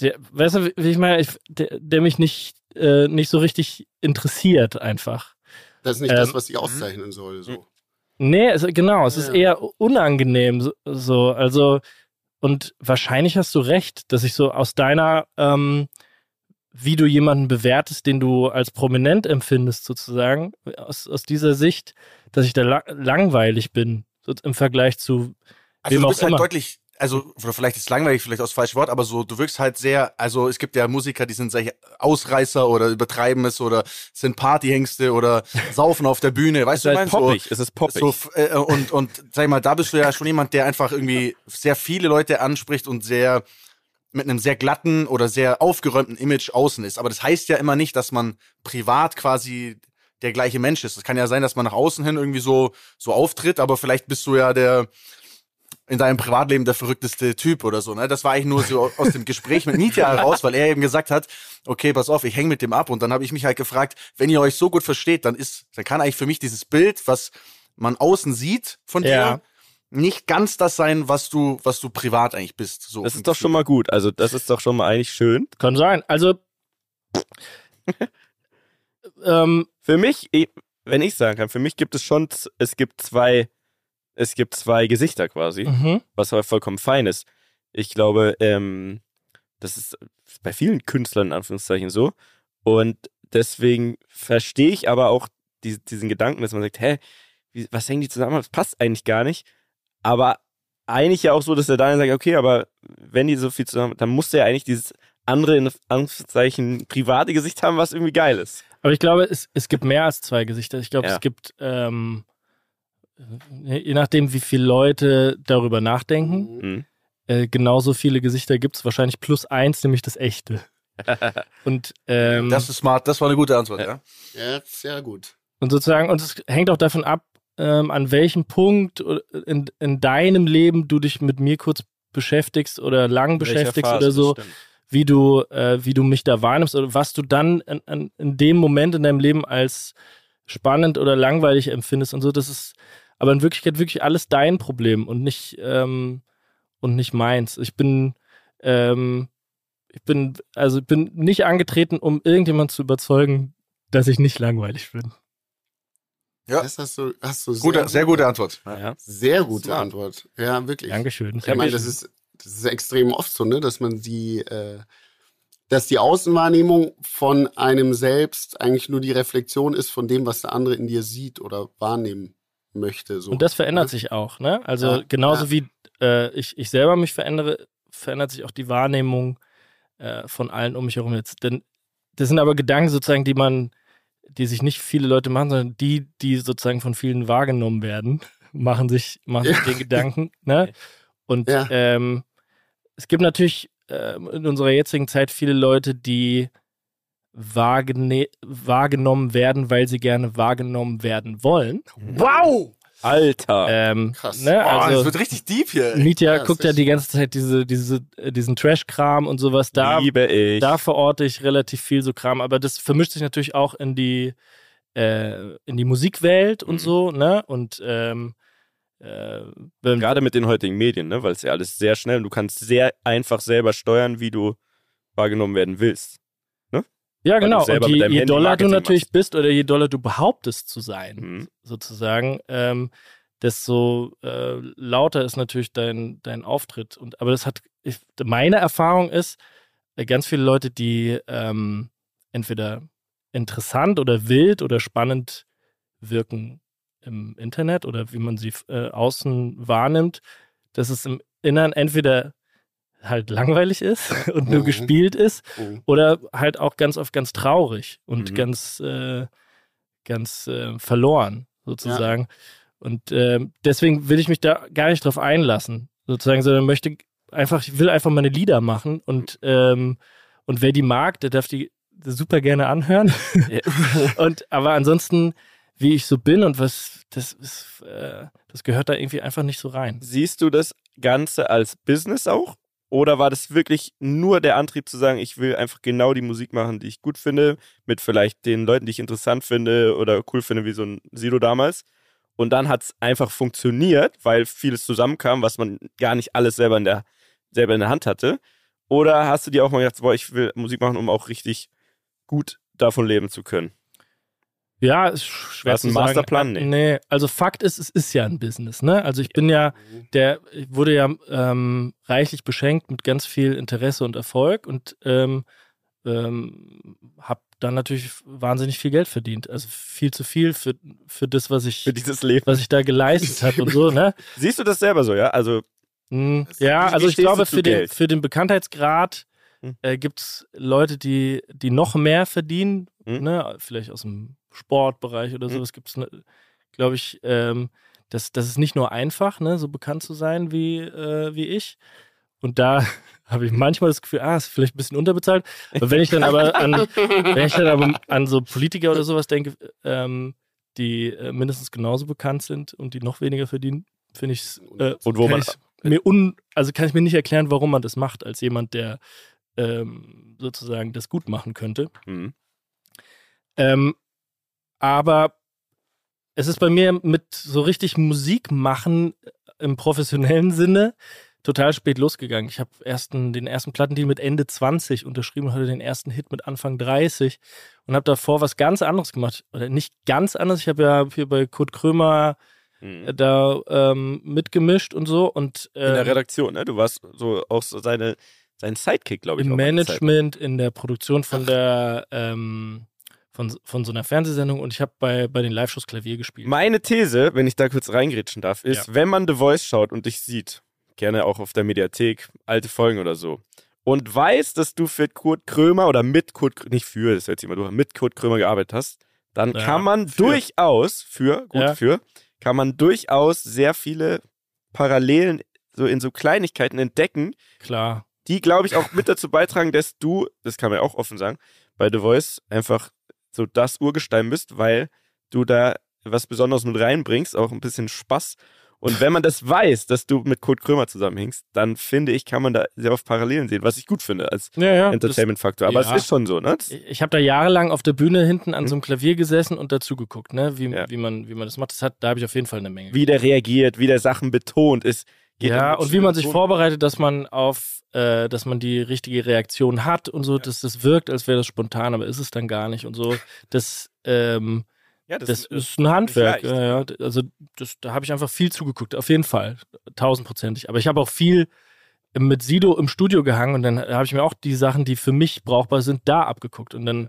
der, weißt du, wie ich meine, ich, der, der mich nicht, äh, nicht so richtig interessiert einfach. Das ist nicht ähm, das, was sie auszeichnen soll, so. Nee, also genau, es ja. ist eher unangenehm so, also und wahrscheinlich hast du recht, dass ich so aus deiner, ähm, wie du jemanden bewertest, den du als prominent empfindest sozusagen, aus, aus dieser Sicht, dass ich da la langweilig bin so im Vergleich zu also wem du bist auch halt immer. deutlich also, oder vielleicht ist es langweilig, vielleicht auch das falsche Wort, aber so, du wirkst halt sehr, also es gibt ja Musiker, die sind sehr Ausreißer oder übertreiben es oder sind Partyhengste oder saufen auf der Bühne, weißt du, halt? Poppig, so, es ist poppig. So, äh, und, und sag ich mal, da bist du ja schon jemand, der einfach irgendwie sehr viele Leute anspricht und sehr mit einem sehr glatten oder sehr aufgeräumten Image außen ist. Aber das heißt ja immer nicht, dass man privat quasi der gleiche Mensch ist. Es kann ja sein, dass man nach außen hin irgendwie so, so auftritt, aber vielleicht bist du ja der, in deinem Privatleben der verrückteste Typ oder so. Ne? Das war eigentlich nur so aus dem Gespräch mit Nitya heraus, weil er eben gesagt hat, okay, pass auf, ich hänge mit dem ab. Und dann habe ich mich halt gefragt, wenn ihr euch so gut versteht, dann ist, dann kann eigentlich für mich dieses Bild, was man außen sieht von ja. dir, nicht ganz das sein, was du, was du privat eigentlich bist. So das ist doch schon mal gut. Also das ist doch schon mal eigentlich schön. Kann sein. Also ähm, für mich, wenn ich sagen kann, für mich gibt es schon, es gibt zwei es gibt zwei Gesichter quasi, mhm. was aber vollkommen fein ist. Ich glaube, ähm, das ist bei vielen Künstlern in Anführungszeichen so. Und deswegen verstehe ich aber auch die, diesen Gedanken, dass man sagt, hä, wie, was hängen die zusammen? Das passt eigentlich gar nicht. Aber eigentlich ja auch so, dass der Daniel sagt, okay, aber wenn die so viel zusammen, dann muss der ja eigentlich dieses andere, in Anführungszeichen, private Gesicht haben, was irgendwie geil ist. Aber ich glaube, es, es gibt mehr als zwei Gesichter. Ich glaube, ja. es gibt ähm, je nachdem, wie viele Leute darüber nachdenken, mhm. äh, genauso viele Gesichter gibt es wahrscheinlich plus eins, nämlich das echte. und ähm, das ist smart, das war eine gute Antwort, ja. Ja, sehr gut. Und sozusagen, und es hängt auch davon ab, ähm, an welchem Punkt in, in deinem Leben du dich mit mir kurz beschäftigst oder lang beschäftigst oder so, wie du, äh, wie du mich da wahrnimmst oder was du dann in, in, in dem Moment in deinem Leben als spannend oder langweilig empfindest und so. Das ist, aber in Wirklichkeit wirklich alles dein Problem und nicht, ähm, und nicht meins. Ich bin, ähm, ich bin, also ich bin nicht angetreten, um irgendjemand zu überzeugen, dass ich nicht langweilig bin. Ja. Das hast du, hast du sehr, gute, sehr gute Antwort. Ja. Sehr gute Antwort. Ja, wirklich. Dankeschön. Ich meine, das ist, das ist extrem oft so, ne, dass man die, äh, dass die Außenwahrnehmung von einem selbst eigentlich nur die Reflexion ist von dem, was der andere in dir sieht oder wahrnehmen möchte. So. Und das verändert sich auch, ne? Also ja, genauso ja. wie äh, ich, ich selber mich verändere, verändert sich auch die Wahrnehmung äh, von allen um mich herum jetzt. Denn das sind aber Gedanken sozusagen, die man, die sich nicht viele Leute machen, sondern die, die sozusagen von vielen wahrgenommen werden, machen sich, machen sich den Gedanken, ne? Und ähm, es gibt natürlich äh, in unserer jetzigen Zeit viele Leute, die wahrgenommen werden, weil sie gerne wahrgenommen werden wollen. Wow! Alter. Ähm, Krass. Ne, also, oh, das wird richtig deep hier. Mietja ja, guckt ja die ganze Zeit diese, diese, diesen Trash-Kram und sowas. Da, Liebe ich. Da verorte ich relativ viel so Kram, aber das vermischt sich natürlich auch in die, äh, in die Musikwelt und mhm. so, ne? Und ähm, äh, gerade mit den heutigen Medien, ne? Weil es ja alles sehr schnell und du kannst sehr einfach selber steuern, wie du wahrgenommen werden willst. Ja, genau. Und je, je doller du natürlich machst. bist oder je doller du behauptest zu sein, mhm. sozusagen, ähm, desto äh, lauter ist natürlich dein, dein Auftritt. Und, aber das hat, ich, meine Erfahrung ist, äh, ganz viele Leute, die ähm, entweder interessant oder wild oder spannend wirken im Internet oder wie man sie äh, außen wahrnimmt, dass es im Innern entweder halt langweilig ist und nur mhm. gespielt ist mhm. oder halt auch ganz oft ganz traurig und mhm. ganz, äh, ganz äh, verloren sozusagen. Ja. Und äh, deswegen will ich mich da gar nicht drauf einlassen, sozusagen, sondern möchte einfach, ich will einfach meine Lieder machen und, ähm, und wer die mag, der darf die super gerne anhören. und aber ansonsten, wie ich so bin und was, das ist, äh, das gehört da irgendwie einfach nicht so rein. Siehst du das Ganze als Business auch? Oder war das wirklich nur der Antrieb zu sagen, ich will einfach genau die Musik machen, die ich gut finde, mit vielleicht den Leuten, die ich interessant finde oder cool finde, wie so ein Sido damals? Und dann hat es einfach funktioniert, weil vieles zusammenkam, was man gar nicht alles selber in der, selber in der Hand hatte. Oder hast du dir auch mal gedacht, boah, ich will Musik machen, um auch richtig gut davon leben zu können? Ja, ist schwer zu sagen. Masterplan? Nee. nee. also Fakt ist, es ist ja ein Business, ne? Also ich bin ja, der ich wurde ja ähm, reichlich beschenkt mit ganz viel Interesse und Erfolg und ähm, ähm, habe dann natürlich wahnsinnig viel Geld verdient. Also viel zu viel für, für das, was ich, für dieses Leben. was ich da geleistet habe und so, ne? Siehst du das selber so, ja? Also Mhm. Ja, also ich glaube, für den, für den Bekanntheitsgrad hm. äh, gibt es Leute, die, die noch mehr verdienen, hm. ne? vielleicht aus dem Sportbereich oder hm. sowas gibt es, ne, glaube ich, ähm, das, das ist nicht nur einfach, ne, so bekannt zu sein wie, äh, wie ich. Und da habe ich manchmal das Gefühl, ah, ist vielleicht ein bisschen unterbezahlt. Aber wenn ich dann aber an, wenn ich dann aber an so Politiker oder sowas denke, ähm, die äh, mindestens genauso bekannt sind und die noch weniger verdienen, finde ich es. Äh, und wo man mir un, also kann ich mir nicht erklären, warum man das macht, als jemand, der ähm, sozusagen das gut machen könnte. Mhm. Ähm, aber es ist bei mir mit so richtig Musik machen im professionellen Sinne total spät losgegangen. Ich habe ersten, den ersten Plattendeal mit Ende 20 unterschrieben und hatte den ersten Hit mit Anfang 30 und habe davor was ganz anderes gemacht. Oder nicht ganz anders. Ich habe ja hier bei Kurt Krömer mhm. da ähm, mitgemischt und so. Und, ähm, in der ähm, Redaktion, ne? Du warst so auch so seine, sein Sidekick, glaube ich. Im Management, in der Produktion von Ach. der ähm, von, von so einer Fernsehsendung und ich habe bei, bei den Live-Shows Klavier gespielt. Meine These, wenn ich da kurz reingrätschen darf, ist, ja. wenn man The Voice schaut und dich sieht, gerne auch auf der Mediathek, alte Folgen oder so, und weiß, dass du für Kurt Krömer oder mit Kurt, nicht für, das hört sich immer durch, mit Kurt Krömer gearbeitet hast, dann ja, kann man für. durchaus, für, gut ja. für, kann man durchaus sehr viele Parallelen so in so Kleinigkeiten entdecken. Klar. Die, glaube ich, auch mit dazu beitragen, dass du, das kann man ja auch offen sagen, bei The Voice einfach so das Urgestein bist, weil du da was Besonderes mit reinbringst, auch ein bisschen Spaß. Und wenn man das weiß, dass du mit Kurt Krömer zusammenhängst, dann finde ich, kann man da sehr oft Parallelen sehen, was ich gut finde als ja, ja, Entertainment-Faktor. Aber ja. es ist schon so, ne? Ich habe da jahrelang auf der Bühne hinten an so einem Klavier gesessen und dazu geguckt, ne? Wie, wie, man, wie man das macht. Das hat, da habe ich auf jeden Fall eine Menge. Wie der reagiert, wie der Sachen betont ist. Ja, und wie man sich vorbereitet, dass man auf, äh, dass man die richtige Reaktion hat und so, dass das wirkt, als wäre das spontan, aber ist es dann gar nicht und so. Das, ähm, ja, das, das ist, ein Handwerk. Ja, ja. Also das, da habe ich einfach viel zugeguckt, auf jeden Fall, tausendprozentig. Aber ich habe auch viel mit Sido im Studio gehangen und dann habe ich mir auch die Sachen, die für mich brauchbar sind, da abgeguckt. Und dann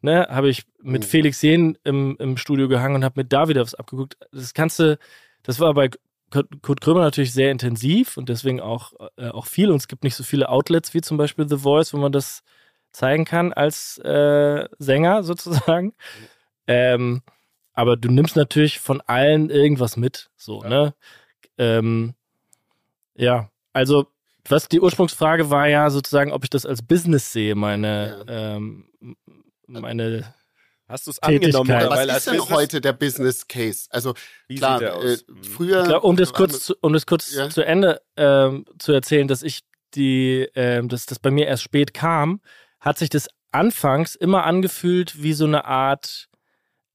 ne, habe ich mit mhm. Felix Jehn im, im Studio gehangen und habe mir da wieder was abgeguckt. Das kannst du, das war bei Kurt Krömer natürlich sehr intensiv und deswegen auch, äh, auch viel. Und es gibt nicht so viele Outlets wie zum Beispiel The Voice, wo man das zeigen kann als äh, Sänger sozusagen. Ähm, aber du nimmst natürlich von allen irgendwas mit. So, ja. ne? Ähm, ja, also was die Ursprungsfrage war ja sozusagen, ob ich das als Business sehe, meine, ja. ähm, meine Hast du es angenommen? Was ist denn Business? heute der Business Case? Also Wie klar, äh, mhm. früher. Glaub, um das kurz, zu, um das kurz ja? zu Ende ähm, zu erzählen, dass ich die, ähm, dass das bei mir erst spät kam, hat sich das anfangs immer angefühlt wie so eine Art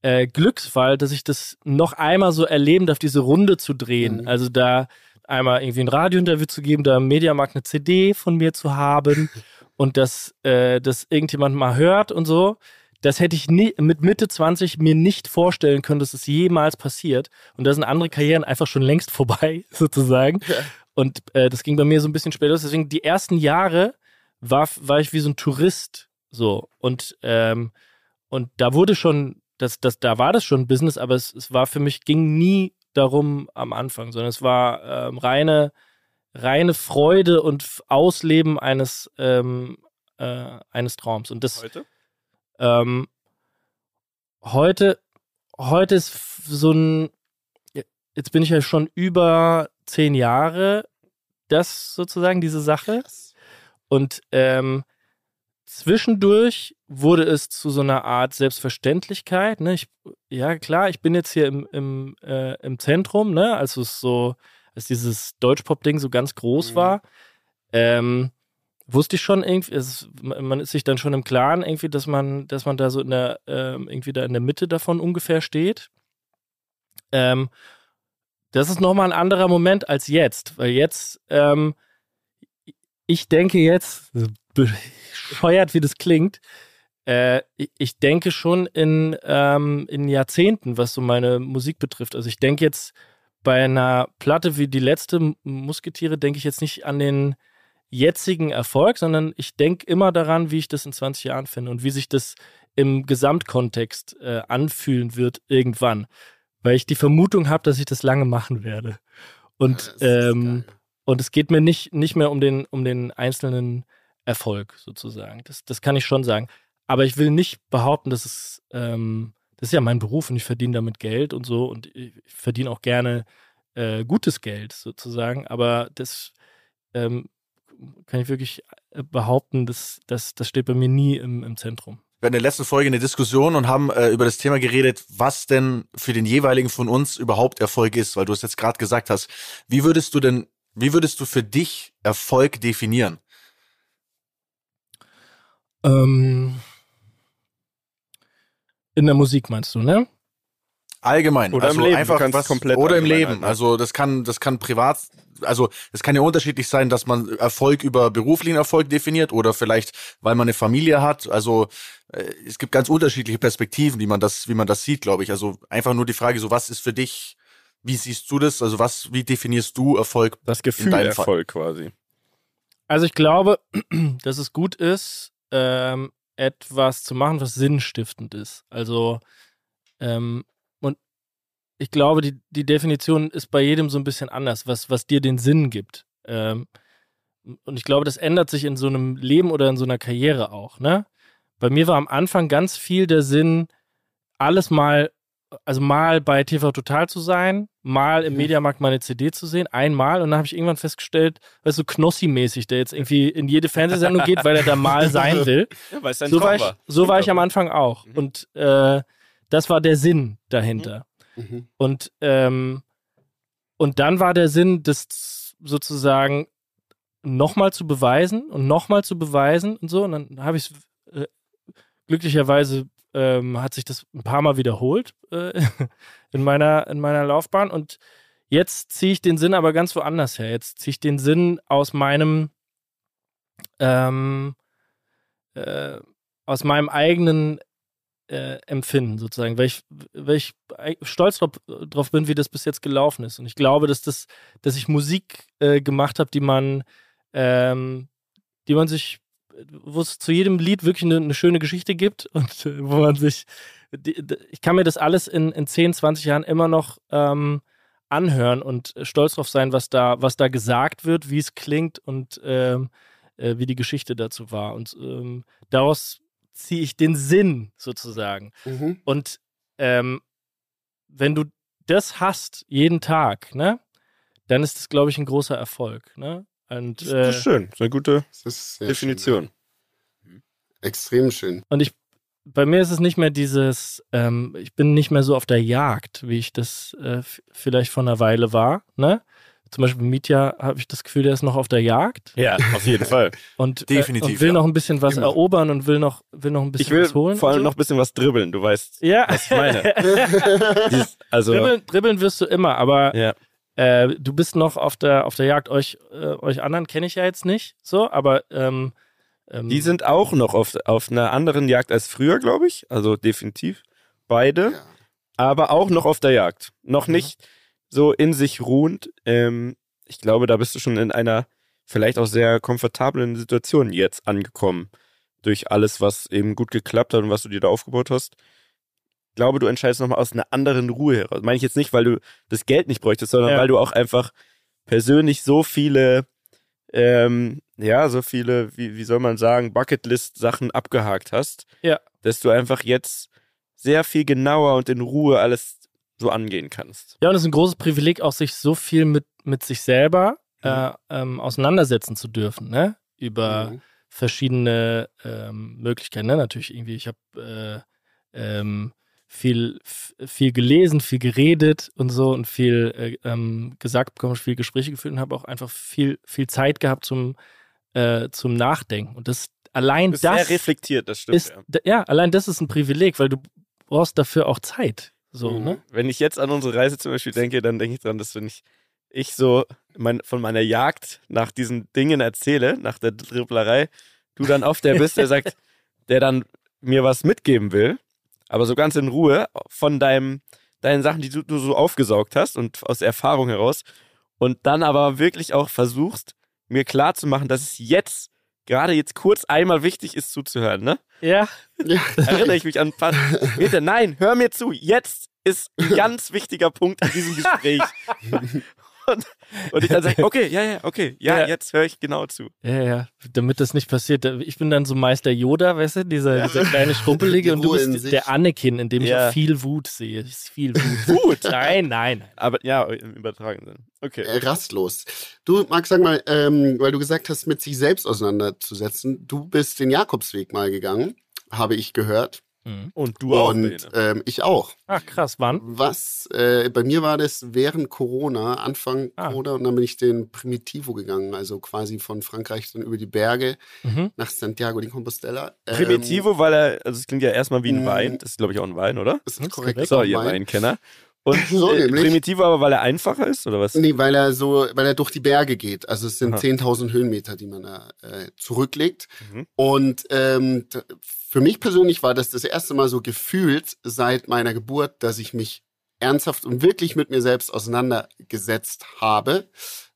äh, Glücksfall, dass ich das noch einmal so erleben darf, diese Runde zu drehen. Mhm. Also da einmal irgendwie ein Radiointerview zu geben, da im Mediamarkt eine CD von mir zu haben und dass äh, das irgendjemand mal hört und so das hätte ich nie, mit Mitte 20 mir nicht vorstellen können, dass es jemals passiert. Und da sind andere Karrieren einfach schon längst vorbei, sozusagen. Ja. Und äh, das ging bei mir so ein bisschen später los. Deswegen die ersten Jahre war, war ich wie so ein Tourist. So. Und, ähm, und da wurde schon, das, das, da war das schon ein Business, aber es, es war für mich, ging nie darum am Anfang, sondern es war ähm, reine, reine Freude und Ausleben eines, ähm, äh, eines Traums. Und das, Heute? Ähm, heute, heute ist so ein, jetzt bin ich ja schon über zehn Jahre das sozusagen, diese Sache. Und ähm, zwischendurch wurde es zu so einer Art Selbstverständlichkeit. Ne? Ich, ja, klar, ich bin jetzt hier im, im, äh, im Zentrum, ne? als es so, als dieses Deutschpop-Ding so ganz groß mhm. war. Ähm, wusste ich schon irgendwie, es, man ist sich dann schon im Klaren irgendwie, dass man, dass man da so in der, äh, irgendwie da in der Mitte davon ungefähr steht. Ähm, das ist nochmal ein anderer Moment als jetzt, weil jetzt, ähm, ich denke jetzt, bescheuert wie das klingt, äh, ich denke schon in, ähm, in Jahrzehnten, was so meine Musik betrifft. Also ich denke jetzt bei einer Platte wie die letzte Musketiere, denke ich jetzt nicht an den jetzigen Erfolg, sondern ich denke immer daran, wie ich das in 20 Jahren finde und wie sich das im Gesamtkontext äh, anfühlen wird irgendwann. Weil ich die Vermutung habe, dass ich das lange machen werde. Und ja, ähm, und es geht mir nicht, nicht mehr um den, um den einzelnen Erfolg sozusagen. Das, das kann ich schon sagen. Aber ich will nicht behaupten, dass es, ähm, das ist ja mein Beruf und ich verdiene damit Geld und so und ich verdiene auch gerne äh, gutes Geld sozusagen. Aber das ähm, kann ich wirklich äh, behaupten, dass, dass das steht bei mir nie im, im Zentrum. Wir hatten in der letzten Folge eine Diskussion und haben äh, über das Thema geredet, was denn für den jeweiligen von uns überhaupt Erfolg ist, weil du es jetzt gerade gesagt hast. Wie würdest du denn, wie würdest du für dich Erfolg definieren? Ähm, in der Musik meinst du, ne? Allgemein. Oder also im Leben. einfach was, komplett oder im Leben. Halt, ne? Also das kann, das kann privat, also es kann ja unterschiedlich sein, dass man Erfolg über beruflichen Erfolg definiert oder vielleicht, weil man eine Familie hat. Also äh, es gibt ganz unterschiedliche Perspektiven, wie man das, wie man das sieht, glaube ich. Also einfach nur die Frage, so was ist für dich, wie siehst du das? Also was, wie definierst du Erfolg? Das Gefühl Erfolg quasi. Also ich glaube, dass es gut ist, ähm, etwas zu machen, was sinnstiftend ist. Also ähm, ich glaube, die, die Definition ist bei jedem so ein bisschen anders, was, was dir den Sinn gibt. Ähm, und ich glaube, das ändert sich in so einem Leben oder in so einer Karriere auch. Ne? Bei mir war am Anfang ganz viel der Sinn, alles mal, also mal bei TV Total zu sein, mal im mhm. Mediamarkt meine CD zu sehen, einmal. Und dann habe ich irgendwann festgestellt, weißt du, Knossi-mäßig, der jetzt irgendwie in jede Fernsehsendung geht, weil er da mal sein will. Ja, so war, ich, so war ich am Anfang auch. Mhm. Und äh, das war der Sinn dahinter. Mhm. Mhm. Und, ähm, und dann war der Sinn, das sozusagen nochmal zu beweisen und nochmal zu beweisen und so. Und dann habe ich es äh, glücklicherweise ähm, hat sich das ein paar Mal wiederholt äh, in, meiner, in meiner Laufbahn. Und jetzt ziehe ich den Sinn aber ganz woanders her. Jetzt ziehe ich den Sinn aus meinem ähm, äh, aus meinem eigenen äh, empfinden, sozusagen, weil ich, weil ich stolz drauf, drauf, bin, wie das bis jetzt gelaufen ist. Und ich glaube, dass das, dass ich Musik äh, gemacht habe, die man, ähm, die man sich, wo es zu jedem Lied wirklich eine, eine schöne Geschichte gibt und äh, wo man sich, die, ich kann mir das alles in, in 10, 20 Jahren immer noch ähm, anhören und stolz drauf sein, was da, was da gesagt wird, wie es klingt und ähm, äh, wie die Geschichte dazu war. Und ähm, daraus ziehe ich den Sinn sozusagen. Mhm. Und ähm, wenn du das hast jeden Tag, ne, dann ist das, glaube ich, ein großer Erfolg. Ne? Und, das, das ist äh, schön, das ist eine gute ist Definition. Schön, ja. Extrem schön. Und ich, bei mir ist es nicht mehr dieses, ähm, ich bin nicht mehr so auf der Jagd, wie ich das äh, vielleicht vor einer Weile war. Ne? Zum Beispiel Mitya habe ich das Gefühl, der ist noch auf der Jagd. Ja, auf jeden Fall. Und, Definitiv. Äh, und will ja. noch ein bisschen was Immer. erobern und will noch, will noch ein bisschen ich will was holen. Vor allem so. noch ein bisschen was dribbeln, du weißt, ja. was ich meine. Dies, also, dribbeln, dribbeln wirst du immer, aber ja. äh, du bist noch auf der, auf der Jagd. Euch, äh, euch anderen kenne ich ja jetzt nicht so, aber ähm, ähm, die sind auch noch auf, auf einer anderen Jagd als früher, glaube ich. Also definitiv. Beide. Ja. Aber auch noch auf der Jagd. Noch nicht so in sich ruhend. Ähm, ich glaube, da bist du schon in einer vielleicht auch sehr komfortablen Situation jetzt angekommen. Durch alles, was eben gut geklappt hat und was du dir da aufgebaut hast. Ich glaube, du entscheidest nochmal aus einer anderen Ruhe heraus. Meine ich jetzt nicht, weil du das Geld nicht bräuchtest, sondern ja. weil du auch einfach persönlich so viele, ähm, ja, so viele, wie, wie soll man sagen, Bucketlist-Sachen abgehakt hast. Ja. Dass du einfach jetzt sehr viel genauer und in Ruhe alles so angehen kannst. Ja, und es ist ein großes Privileg, auch sich so viel mit, mit sich selber mhm. äh, ähm, auseinandersetzen zu dürfen, ne? Über mhm. verschiedene ähm, Möglichkeiten. Ne? Natürlich irgendwie, ich habe äh, ähm, viel, viel gelesen, viel geredet und so und viel äh, ähm, gesagt bekommen, viel Gespräche geführt und habe auch einfach viel, viel Zeit gehabt zum, äh, zum Nachdenken. Und das allein das. Sehr reflektiert, das stimmt. Ist, ja. ja, allein das ist ein Privileg, weil du brauchst dafür auch Zeit. So, mhm. ne? Wenn ich jetzt an unsere Reise zum Beispiel denke, dann denke ich dran, dass wenn ich, ich so mein, von meiner Jagd nach diesen Dingen erzähle, nach der Dribblerei, du dann oft der bist, der sagt, der dann mir was mitgeben will, aber so ganz in Ruhe von deinem, deinen Sachen, die du, du so aufgesaugt hast und aus Erfahrung heraus und dann aber wirklich auch versuchst, mir klar zu machen, dass es jetzt gerade jetzt kurz einmal wichtig ist zuzuhören, ne? Ja. ja. Erinnere ich mich an ein paar Meter. Nein, hör mir zu. Jetzt ist ein ganz wichtiger Punkt in diesem Gespräch. Und, und ich dann sage, okay, ja, ja, okay, ja, ja. jetzt höre ich genau zu. Ja, ja, damit das nicht passiert. Ich bin dann so Meister Yoda, weißt du, dieser, ja. dieser kleine Schrumpelige und du bist der Anakin, in dem ich auch viel Wut sehe. Ist viel Wut. Wut? Nein, nein. Aber ja, im übertragenen Sinn. Okay. Äh, rastlos. Du, Max, sag mal, ähm, weil du gesagt hast, mit sich selbst auseinanderzusetzen, du bist den Jakobsweg mal gegangen, habe ich gehört. Mhm. Und du auch. Und ähm, ich auch. Ach krass, wann? Was, äh, bei mir war das während Corona, Anfang ah. Corona, und dann bin ich den Primitivo gegangen, also quasi von Frankreich dann über die Berge mhm. nach Santiago de Compostela. Ähm, Primitivo, weil er, also es klingt ja erstmal wie ein Wein, das ist glaube ich auch ein Wein, oder? Das ist korrekt. So, ihr Weinkenner. Und so äh, Primitivo aber, weil er einfacher ist, oder was? Nee, weil er so, weil er durch die Berge geht. Also es sind 10.000 Höhenmeter, die man da äh, zurücklegt. Mhm. Und ähm, für mich persönlich war das das erste Mal so gefühlt seit meiner Geburt, dass ich mich ernsthaft und wirklich mit mir selbst auseinandergesetzt habe.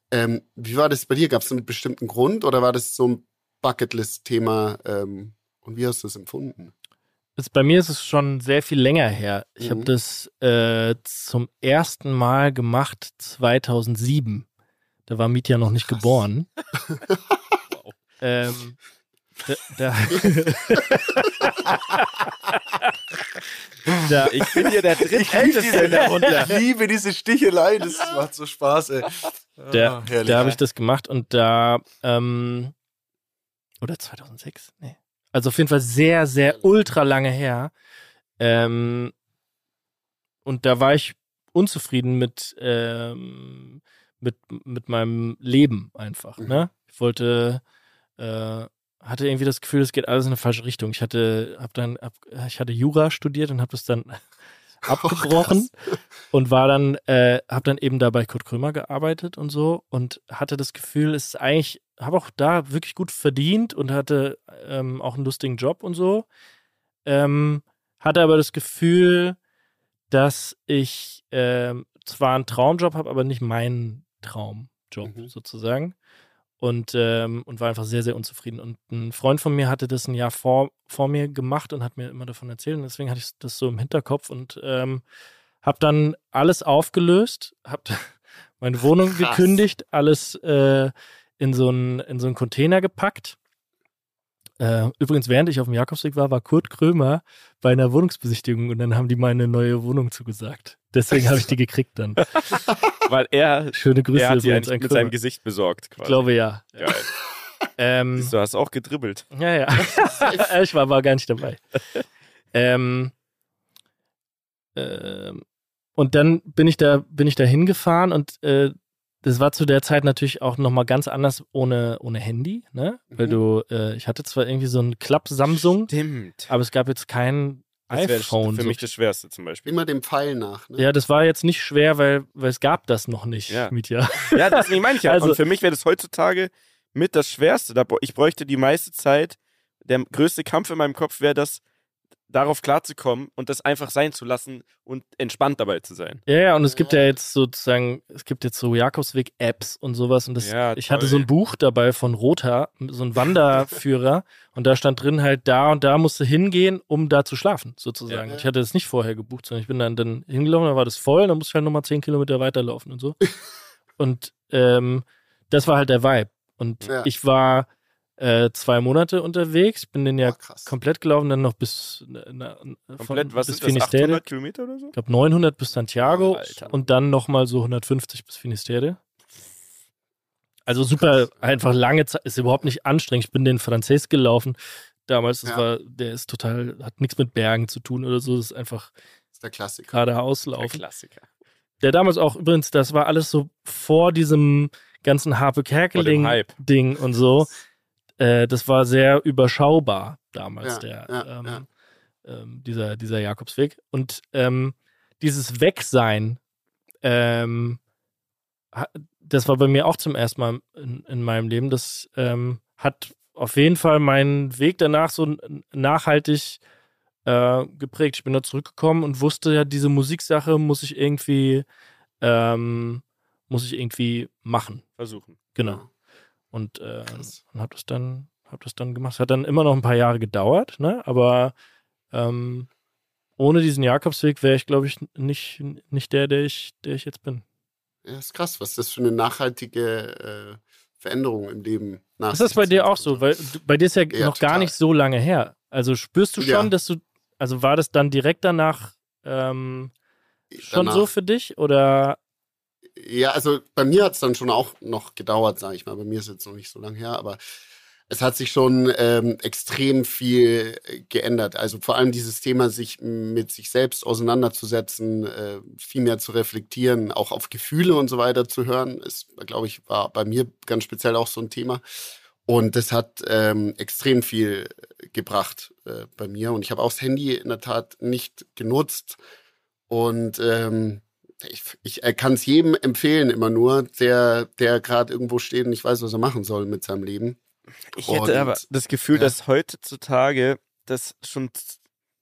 Ähm, wie war das bei dir? Gab es einen bestimmten Grund oder war das so ein Bucketlist-Thema? Ähm, und wie hast du es empfunden? Ist, bei mir ist es schon sehr viel länger her. Ich mhm. habe das äh, zum ersten Mal gemacht 2007. Da war Mietja noch nicht Krass. geboren. wow. ähm, da, da, da, ich bin hier der drittälteste in der Runde. Ich liebe diese Stichelei, das macht so Spaß, ey. Da, ah, da habe ich das gemacht und da, ähm, oder 2006? Nee. Also auf jeden Fall sehr, sehr ultra lange her. Ähm, und da war ich unzufrieden mit, ähm, mit, mit meinem Leben einfach. Mhm. Ne? Ich wollte, äh, hatte irgendwie das Gefühl, es geht alles in eine falsche Richtung. Ich hatte, hab dann, hab, ich hatte Jura studiert und habe das dann abgebrochen oh, und war dann, äh, habe dann eben da bei Kurt Krömer gearbeitet und so und hatte das Gefühl, es ist eigentlich, habe auch da wirklich gut verdient und hatte ähm, auch einen lustigen Job und so. Ähm, hatte aber das Gefühl, dass ich ähm, zwar einen Traumjob habe, aber nicht meinen Traumjob mhm. sozusagen und, ähm, und war einfach sehr, sehr unzufrieden. Und ein Freund von mir hatte das ein Jahr vor, vor mir gemacht und hat mir immer davon erzählt. Und deswegen hatte ich das so im Hinterkopf und ähm, habe dann alles aufgelöst, habe meine Wohnung Krass. gekündigt, alles äh, in, so einen, in so einen Container gepackt äh, übrigens, während ich auf dem Jakobsweg war, war Kurt Krömer bei einer Wohnungsbesichtigung und dann haben die meine neue Wohnung zugesagt. Deswegen habe ich die gekriegt dann. Weil er, Schöne Grüße er hat die mit Krömer. seinem Gesicht besorgt. Quasi. Ich glaube ja. Geil. Ähm, du hast auch gedribbelt. Ja, ja. ich war aber gar nicht dabei. ähm, ähm, und dann bin ich da, bin ich da hingefahren und äh, das war zu der Zeit natürlich auch nochmal ganz anders ohne, ohne Handy, ne? Mhm. Weil du, äh, ich hatte zwar irgendwie so ein Klapp-Samsung, Stimmt. aber es gab jetzt kein das iPhone. Für so. mich das Schwerste zum Beispiel. Immer dem Pfeil nach. Ne? Ja, das war jetzt nicht schwer, weil, weil es gab das noch nicht, ja. Mietja. Ja, deswegen meine ich ja. Also, Und für mich wäre das heutzutage mit das Schwerste. Ich bräuchte die meiste Zeit, der größte Kampf in meinem Kopf wäre das, darauf klarzukommen und das einfach sein zu lassen und entspannt dabei zu sein. Ja, ja, und es gibt ja jetzt sozusagen, es gibt jetzt so Jakobsweg-Apps und sowas und das, ja, ich hatte so ein Buch dabei von Rotha, so ein Wanderführer und da stand drin halt, da und da musst du hingehen, um da zu schlafen, sozusagen. Ja. Ich hatte das nicht vorher gebucht, sondern ich bin dann, dann hingelaufen, da war das voll, dann musste ich halt nochmal zehn Kilometer weiterlaufen und so. und ähm, das war halt der Vibe. Und ja. ich war äh, zwei Monate unterwegs. Bin den ja oh, komplett gelaufen, dann noch bis, na, komplett, von, was bis Finisterre. 800 Kilometer oder so? Ich glaube 900 bis Santiago oh, und dann nochmal so 150 bis Finisterre. Also super, einfach lange Zeit, ist überhaupt nicht anstrengend. Ich bin den Französ gelaufen. Damals, das ja. war, der ist total, hat nichts mit Bergen zu tun oder so. Das ist einfach das ist der Klassiker. geradeaus laufen. Der Klassiker. Der damals auch, übrigens, das war alles so vor diesem ganzen Harpe Kerkeling-Ding und so. Äh, das war sehr überschaubar damals, ja, der, ja, ähm. Ähm, dieser, dieser Jakobsweg. Und ähm, dieses Wegsein, ähm, das war bei mir auch zum ersten Mal in, in meinem Leben. Das ähm, hat auf jeden Fall meinen Weg danach so nachhaltig äh, geprägt. Ich bin da zurückgekommen und wusste ja, diese Musiksache muss ich irgendwie, ähm, muss ich irgendwie machen. Versuchen. Genau. Und, äh, und habe das dann habe das dann gemacht. Es hat dann immer noch ein paar Jahre gedauert, ne? Aber ähm, ohne diesen Jakobsweg wäre ich, glaube ich, nicht, nicht der, der ich, der ich jetzt bin. Ja, ist krass, was das für eine nachhaltige äh, Veränderung im Leben nach. Ist das bei dir auch so? Weil bei dir ist ja, ja noch total. gar nicht so lange her. Also spürst du schon, ja. dass du, also war das dann direkt danach ähm, schon danach, so für dich oder? Ja, also bei mir hat es dann schon auch noch gedauert, sage ich mal. Bei mir ist jetzt noch nicht so lange her, aber es hat sich schon ähm, extrem viel äh, geändert. Also vor allem dieses Thema, sich mit sich selbst auseinanderzusetzen, äh, viel mehr zu reflektieren, auch auf Gefühle und so weiter zu hören, ist, glaube ich, war bei mir ganz speziell auch so ein Thema. Und das hat ähm, extrem viel gebracht äh, bei mir. Und ich habe auch das Handy in der Tat nicht genutzt. Und ähm, ich, ich kann es jedem empfehlen, immer nur, der, der gerade irgendwo steht und nicht weiß, was er machen soll mit seinem Leben. Ich hätte und, aber das Gefühl, ja. dass heutzutage das schon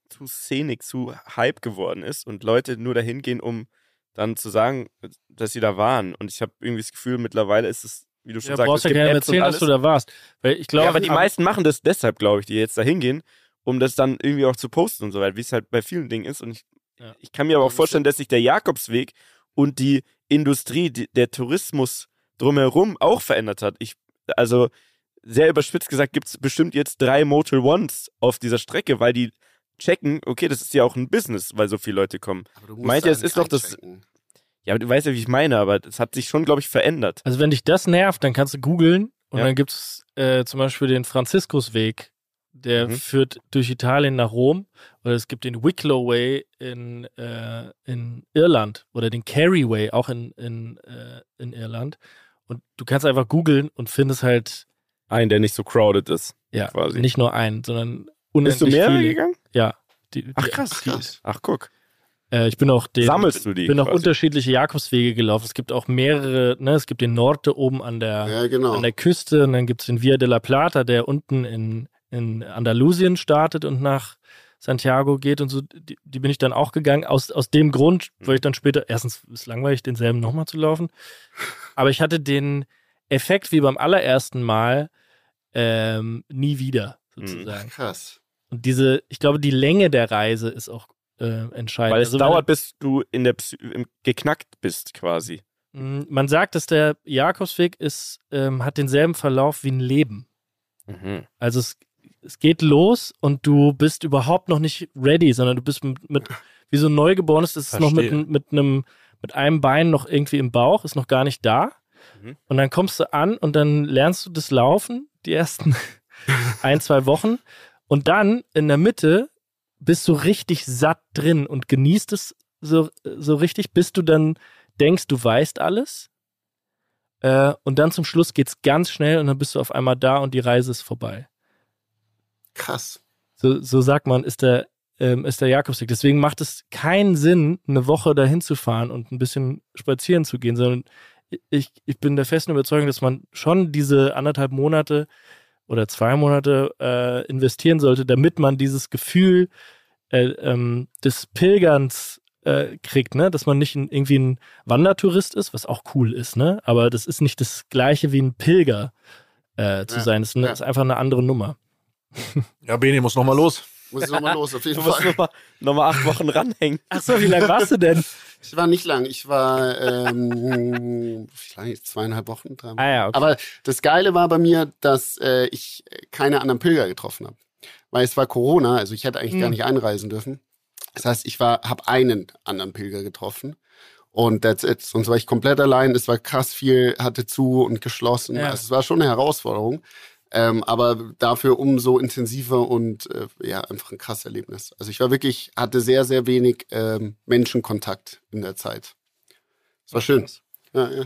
zu szenig, zu Hype geworden ist und Leute nur dahin gehen, um dann zu sagen, dass sie da waren. Und ich habe irgendwie das Gefühl, mittlerweile ist es, wie du schon ja, sagst, brauchst ja gerne erzählen, dass du da warst. Weil ich glaube, ja, aber die meisten machen das deshalb, glaube ich, die jetzt da hingehen, um das dann irgendwie auch zu posten und so weiter, wie es halt bei vielen Dingen ist. Und ich, ja. ich kann mir aber auch vorstellen, dass sich der Jakobsweg und die Industrie, die, der Tourismus drumherum auch verändert hat. Ich, also sehr überspitzt gesagt, gibt es bestimmt jetzt drei Motel Ones auf dieser Strecke, weil die checken, okay, das ist ja auch ein Business, weil so viele Leute kommen. Meint ihr, es ist doch das. Ja, aber du weißt ja, wie ich meine, aber es hat sich schon, glaube ich, verändert. Also wenn dich das nervt, dann kannst du googeln und ja. dann gibt es äh, zum Beispiel den Franziskusweg, der mhm. führt durch Italien nach Rom. Oder es gibt den Wicklow Way in, äh, in Irland oder den Kerry Way auch in, in, äh, in Irland. Und du kannst einfach googeln und findest halt einen, der nicht so crowded ist. Ja, quasi. nicht nur einen, sondern unendlich Bist du mehrere viele. gegangen? Ja. Die, die, Ach krass, krass. Ach guck. Äh, ich bin auch den, Sammelst du die? bin auch unterschiedliche Jakobswege gelaufen. Es gibt auch mehrere, ne, es gibt den Norte oben an der, ja, genau. an der Küste und dann gibt es den Via de la Plata, der unten in, in Andalusien startet und nach Santiago geht und so, die, die bin ich dann auch gegangen. Aus, aus dem Grund, weil ich dann später, erstens ist es langweilig, denselben nochmal zu laufen. Aber ich hatte den, Effekt wie beim allerersten Mal ähm, nie wieder, sozusagen. Krass. Und diese, ich glaube, die Länge der Reise ist auch äh, entscheidend. Weil es also, dauert, bis du in der Psy geknackt bist, quasi. Hm, man sagt, dass der Jakobsweg ist, ähm, hat denselben Verlauf wie ein Leben. Mhm. Also es, es geht los und du bist überhaupt noch nicht ready, sondern du bist mit, mit wie so ein Neugeborenes, ist es noch mit, mit einem, mit einem Bein noch irgendwie im Bauch, ist noch gar nicht da. Mhm. Und dann kommst du an und dann lernst du das Laufen, die ersten ein, zwei Wochen. Und dann in der Mitte bist du richtig satt drin und genießt es so, so richtig, bis du dann denkst, du weißt alles. Äh, und dann zum Schluss geht es ganz schnell und dann bist du auf einmal da und die Reise ist vorbei. Krass. So, so sagt man, ist der, ähm, ist der Jakobsweg. Deswegen macht es keinen Sinn, eine Woche dahin zu fahren und ein bisschen spazieren zu gehen, sondern ich, ich bin der festen Überzeugung, dass man schon diese anderthalb Monate oder zwei Monate äh, investieren sollte, damit man dieses Gefühl äh, ähm, des Pilgerns äh, kriegt, ne? Dass man nicht ein, irgendwie ein Wandertourist ist, was auch cool ist, ne? Aber das ist nicht das gleiche wie ein Pilger äh, zu ja, sein. Das ist, eine, ja. ist, einfach eine andere Nummer. Ja, Beni muss nochmal los. Muss ich nochmal los, auf jeden du Fall. Nochmal noch mal acht Wochen ranhängen. Achso, wie lange warst du denn? Ich war nicht lang. Ich war ähm, vielleicht zweieinhalb Wochen dran. Ah, ja, okay. Aber das Geile war bei mir, dass äh, ich keine anderen Pilger getroffen habe. Weil es war Corona, also ich hätte eigentlich hm. gar nicht einreisen dürfen. Das heißt, ich war, habe einen anderen Pilger getroffen. Und that's it. Sonst war ich komplett allein. Es war krass viel, hatte zu und geschlossen. Ja. Also es war schon eine Herausforderung. Ähm, aber dafür umso intensiver und äh, ja, einfach ein krasses Erlebnis. Also ich war wirklich, hatte sehr, sehr wenig ähm, Menschenkontakt in der Zeit. Es war schön. Ja, ja.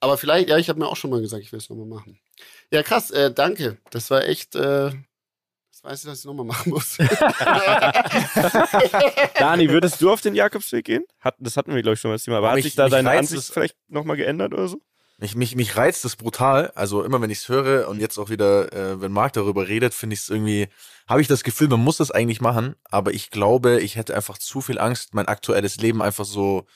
Aber vielleicht, ja, ich habe mir auch schon mal gesagt, ich will es nochmal machen. Ja, krass, äh, danke. Das war echt, äh, das weiß ich, dass ich nochmal machen muss. Dani, würdest du auf den Jakobsweg gehen? Hat, das hatten wir, glaube ich, schon mal das Thema. Aber, hat sich da deine Ansicht vielleicht nochmal geändert oder so? Mich, mich, mich reizt es brutal. Also immer wenn ich es höre und jetzt auch wieder, äh, wenn Marc darüber redet, finde ich es irgendwie, habe ich das Gefühl, man muss das eigentlich machen, aber ich glaube, ich hätte einfach zu viel Angst, mein aktuelles Leben einfach so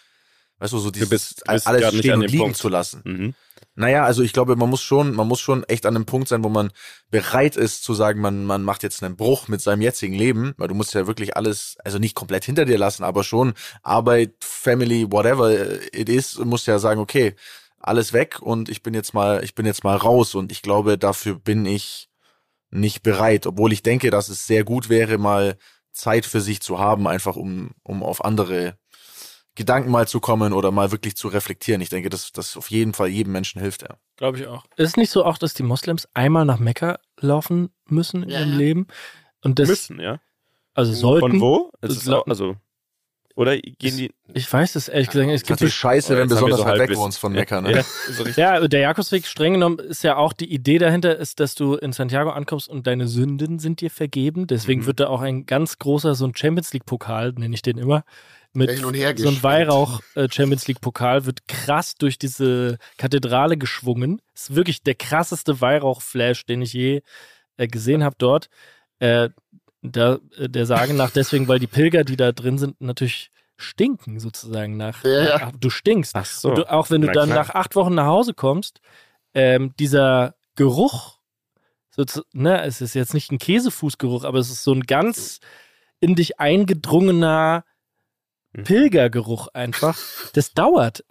Weißt du, so dieses bist, bist alles stehen und liegen Punkt. zu lassen. Mhm. Naja, also ich glaube, man muss schon, man muss schon echt an einem Punkt sein, wo man bereit ist zu sagen, man, man macht jetzt einen Bruch mit seinem jetzigen Leben, weil du musst ja wirklich alles, also nicht komplett hinter dir lassen, aber schon Arbeit, Family, whatever it is, musst ja sagen, okay, alles weg und ich bin jetzt mal, ich bin jetzt mal raus und ich glaube, dafür bin ich nicht bereit, obwohl ich denke, dass es sehr gut wäre, mal Zeit für sich zu haben, einfach um, um auf andere Gedanken mal zu kommen oder mal wirklich zu reflektieren. Ich denke, dass das auf jeden Fall jedem Menschen hilft, ja. Glaube ich auch. Ist es nicht so auch, dass die Moslems einmal nach Mekka laufen müssen in ja, ihrem ja. Leben? Und das, müssen, ja. Also sollten. Von wo? Auch, also oder gehen die. Ich weiß es ehrlich gesagt. Es gibt natürlich scheiße, wenn besonders so weit weg wohnst von Mekka, ne? Ja, so ja, der Jakobsweg streng genommen ist ja auch die Idee dahinter, ist, dass du in Santiago ankommst und deine Sünden sind dir vergeben. Deswegen mhm. wird da auch ein ganz großer, so ein Champions League-Pokal, nenne ich den immer, mit so ein Weihrauch äh, Champions League Pokal wird krass durch diese Kathedrale geschwungen. Ist wirklich der krasseste Weihrauch Flash, den ich je äh, gesehen habe dort. Äh, da, äh, der Sage nach deswegen, weil die Pilger, die da drin sind, natürlich stinken sozusagen nach. Ja, ja. Ach, du stinkst. Ach so. Du, auch wenn du Na, dann klar. nach acht Wochen nach Hause kommst, ähm, dieser Geruch, so, ne, es ist jetzt nicht ein Käsefußgeruch, aber es ist so ein ganz in dich eingedrungener mhm. Pilgergeruch einfach. Das dauert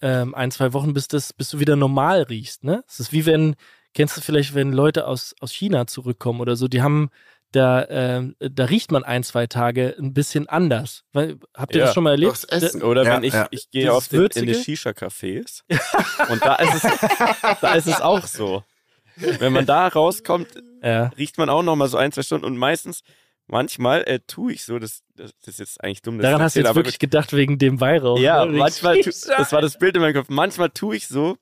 ähm, ein, zwei Wochen, bis, das, bis du wieder normal riechst. Ne? Es ist wie wenn, kennst du vielleicht, wenn Leute aus, aus China zurückkommen oder so, die haben da, äh, da riecht man ein, zwei Tage ein bisschen anders. Habt ihr ja. das schon mal erlebt? Oder ja, wenn ich, ja. ich gehe auf den, in die Shisha-Cafés und da ist, es, da ist es auch so. Wenn man da rauskommt, riecht man auch noch mal so ein, zwei Stunden und meistens, manchmal äh, tue ich so, das, das, ist jetzt eigentlich dumm. Daran hast du jetzt wirklich gedacht wegen dem Weihrauch. Ja, oder? manchmal, tu, das war das Bild in meinem Kopf. Manchmal tue ich so,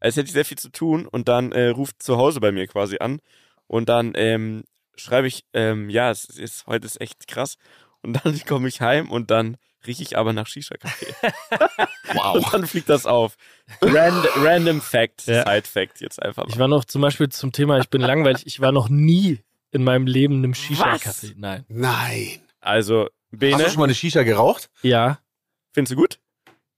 als hätte ich sehr viel zu tun und dann äh, ruft zu Hause bei mir quasi an und dann ähm, schreibe ich, ähm, ja, es ist, heute ist echt krass. Und dann komme ich heim und dann rieche ich aber nach Shisha-Kaffee. wow. Und dann fliegt das auf. Rand, random Fact, ja. Side Fact jetzt einfach mal. Ich war noch zum Beispiel zum Thema, ich bin langweilig, ich war noch nie in meinem Leben in einem Shisha-Kaffee. Nein. Nein. Also, Bene. Hast du schon mal eine Shisha geraucht? Ja. Findest du gut?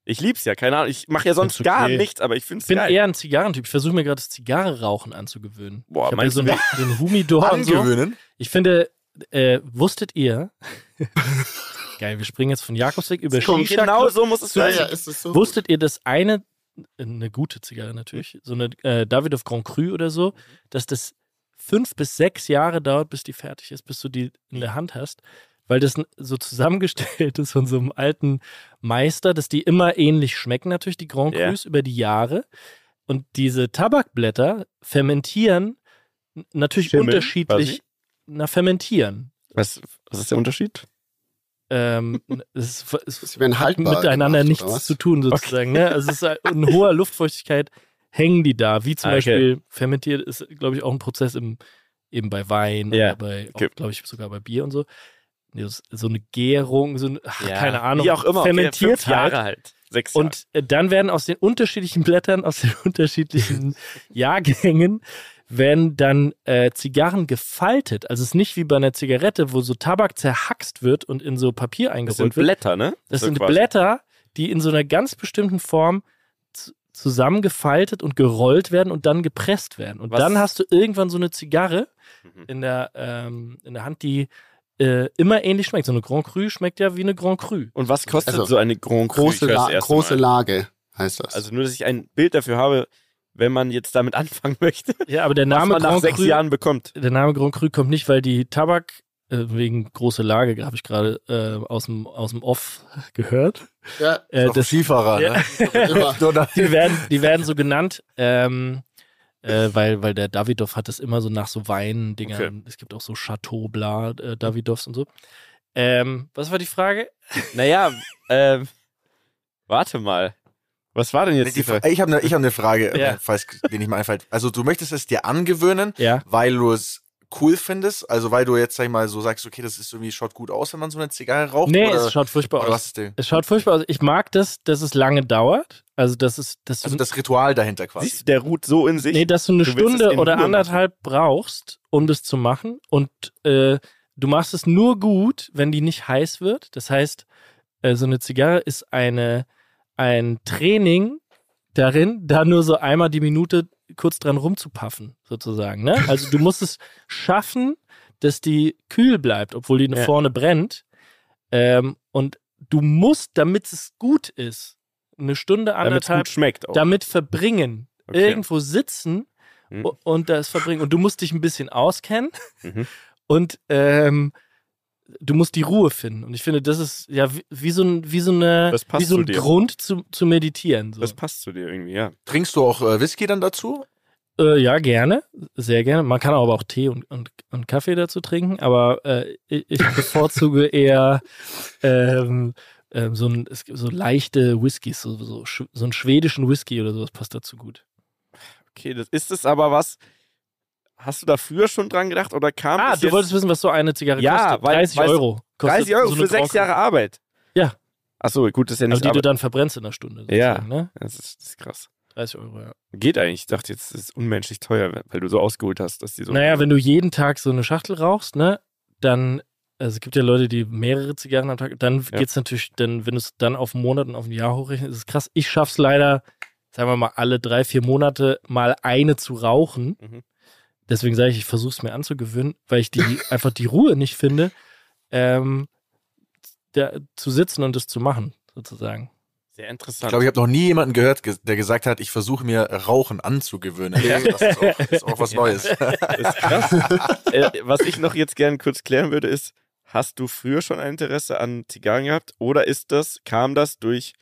Ich lieb's ja, keine Ahnung. Ich mache ja sonst okay. gar nichts, aber ich find's Ich bin geil. eher ein Zigarrentyp. Ich versuche mir gerade das Zigarre-Rauchen anzugewöhnen. Boah, ich meinst so, ein, so Humidor und so. Ich finde, äh, wusstet ihr, geil, wir springen jetzt von Jakobsweg über Shisha. Genau so muss es sein. Ja, ist es so wusstet ihr, dass eine, eine gute Zigarre natürlich, so eine äh, Davidoff Grand Cru oder so, dass das fünf bis sechs Jahre dauert, bis die fertig ist, bis du die in der Hand hast weil das so zusammengestellt ist von so einem alten Meister, dass die immer ähnlich schmecken, natürlich, die Grand Crus yeah. über die Jahre. Und diese Tabakblätter fermentieren natürlich Schimmeln, unterschiedlich. Quasi? Na, fermentieren. Was, was ist der Unterschied? Ähm, es, es, es hat miteinander gemacht, nichts zu tun, sozusagen. Okay. Ne? Also es ist in hoher Luftfeuchtigkeit hängen die da. Wie zum okay. Beispiel fermentiert ist, glaube ich, auch ein Prozess im, eben bei Wein ja. oder bei, okay. glaube ich, sogar bei Bier und so so eine Gärung, so eine, ach, ja, keine Ahnung, wie auch immer, fermentiert okay, Jahre halt. Sechs Jahre. Und äh, dann werden aus den unterschiedlichen Blättern, aus den unterschiedlichen Jahrgängen, werden dann äh, Zigarren gefaltet. Also es ist nicht wie bei einer Zigarette, wo so Tabak zerhackst wird und in so Papier eingerollt wird. Das sind Blätter, ne? Das so sind quasi. Blätter, die in so einer ganz bestimmten Form zusammengefaltet und gerollt werden und dann gepresst werden. Und Was? dann hast du irgendwann so eine Zigarre mhm. in, der, ähm, in der Hand, die äh, immer ähnlich schmeckt. So eine Grand Cru schmeckt ja wie eine Grand Cru. Und was kostet also, so eine Grand Cru? Große, La große Lage heißt das. Also nur, dass ich ein Bild dafür habe, wenn man jetzt damit anfangen möchte. Ja, aber der Name was man nach sechs Cru, Jahren bekommt. Der Name Grand Cru kommt nicht, weil die Tabak äh, wegen große Lage habe ich gerade äh, aus dem aus dem Off gehört. Ja, äh, das Skifahrer. Ja. Ne? die werden die werden so genannt. Ähm, äh, weil, weil der Davidoff hat es immer so nach so Wein-Dingern. Okay. Es gibt auch so Chateau Bla äh, Davidoffs und so. Ähm, was war die Frage? Naja, ähm, warte mal. Was war denn jetzt die, Frage? Ich habe eine hab ne Frage, ja. falls dir nicht mal einfällt. Also du möchtest es dir angewöhnen, ja. weil du es cool findest? Also weil du jetzt, sag ich mal, so sagst, okay, das ist irgendwie, schaut gut aus, wenn man so eine Zigarre raucht? Nee, oder, es schaut furchtbar aus. Was ist denn? Es schaut furchtbar aus. Ich mag das, dass es lange dauert. Also das ist das Also das Ritual dahinter quasi. Siehst du, der ruht so in sich. Nee, dass du eine du Stunde oder anderthalb machen. brauchst, um das zu machen. Und äh, du machst es nur gut, wenn die nicht heiß wird. Das heißt, äh, so eine Zigarre ist eine ein Training darin, da nur so einmal die Minute kurz dran rumzupaffen, sozusagen. Ne? Also du musst es schaffen, dass die kühl bleibt, obwohl die ja. vorne brennt. Ähm, und du musst, damit es gut ist, eine Stunde, anderthalb damit verbringen. Okay. Irgendwo sitzen mhm. und das verbringen. Und du musst dich ein bisschen auskennen. Mhm. Und ähm, du musst die Ruhe finden. Und ich finde, das ist ja wie, wie so, ein, wie so, eine, wie so ein Grund zu, zu meditieren. So. Das passt zu dir irgendwie, ja. Trinkst du auch äh, Whisky dann dazu? Äh, ja, gerne. Sehr gerne. Man kann aber auch Tee und, und, und Kaffee dazu trinken, aber äh, ich, ich, bevorzuge eher ähm, ähm, so, ein, so leichte Whiskys, so, so, so einen schwedischen Whisky oder sowas passt dazu gut. Okay, das ist es aber was, Hast du da früher schon dran gedacht oder kam Ah, du wolltest wissen, was so eine Zigarre ja, kostet? 30 weil, Euro. 30 Euro so für sechs Jahre Arbeit. Ja. Achso, gut, das ist ja nicht. Also die Arbeit. du dann verbrennst in einer Stunde. Ja. Ne? Das, ist, das ist krass. 30 Euro, ja. Geht eigentlich. Ich dachte jetzt, das ist unmenschlich teuer, weil du so ausgeholt hast, dass die so. Naja, wenn du jeden Tag so eine Schachtel rauchst, ne, dann, also es gibt ja Leute, die mehrere Zigarren am Tag, dann ja. geht's natürlich, dann, wenn du es dann auf einen Monat und auf ein Jahr hochrechnest, ist es krass. Ich schaff's leider, sagen wir mal, alle drei, vier Monate mal eine zu rauchen. Mhm. Deswegen sage ich, ich versuche es mir anzugewöhnen, weil ich die einfach die Ruhe nicht finde, ähm, der, zu sitzen und das zu machen, sozusagen. Sehr interessant. Ich glaube, ich habe noch nie jemanden gehört, der gesagt hat, ich versuche mir Rauchen anzugewöhnen. Ja. Also das ist auch, ist auch was Neues. Das ist krass. äh, was ich noch jetzt gerne kurz klären würde, ist, hast du früher schon ein Interesse an Zigarren gehabt oder ist das, kam das durch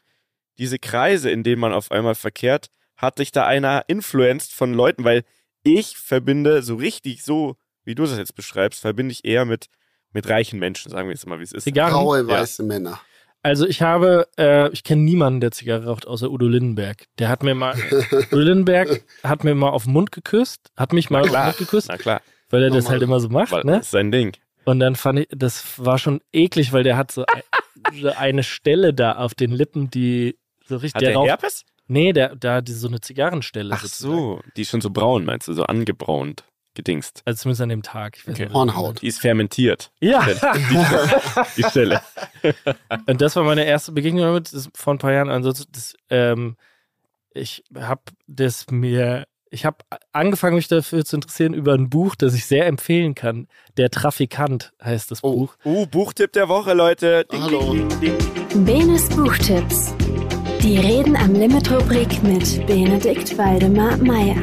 diese Kreise, in denen man auf einmal verkehrt? Hat dich da einer influenced von Leuten? Weil ich verbinde so richtig, so wie du das jetzt beschreibst, verbinde ich eher mit, mit reichen Menschen, sagen wir jetzt mal, wie es ist. Zigarren. Graue, weiße ja. Männer. Also ich habe, äh, ich kenne niemanden, der Zigarre raucht, außer Udo Lindenberg. Der hat mir mal, Udo Lindenberg hat mir mal auf den Mund geküsst, hat mich mal auf den Mund geküsst. Na klar. Weil er Normal. das halt immer so macht, weil, ne? Das ist sein Ding. Und dann fand ich, das war schon eklig, weil der hat so, so eine Stelle da auf den Lippen, die so richtig. Hat der, der raucht, Herpes? Nee, der, da die, so eine Zigarrenstelle. Ach sozusagen. so, die ist schon so braun, meinst du, so angebraunt, gedingst. Also zumindest an dem Tag. Okay. Hornhaut. Die ist fermentiert. Ja. Die Stelle. Und das war meine erste Begegnung damit, das vor ein paar Jahren. Ansonsten, das, ähm, ich habe das mir, ich habe angefangen, mich dafür zu interessieren über ein Buch, das ich sehr empfehlen kann. Der Trafikant heißt das oh. Buch. Oh, Buchtipp der Woche, Leute. Ding, Hallo. Ding, ding, Benes Buchtipps. Die Reden am Limit-Rubrik mit Benedikt Waldemar Meyer.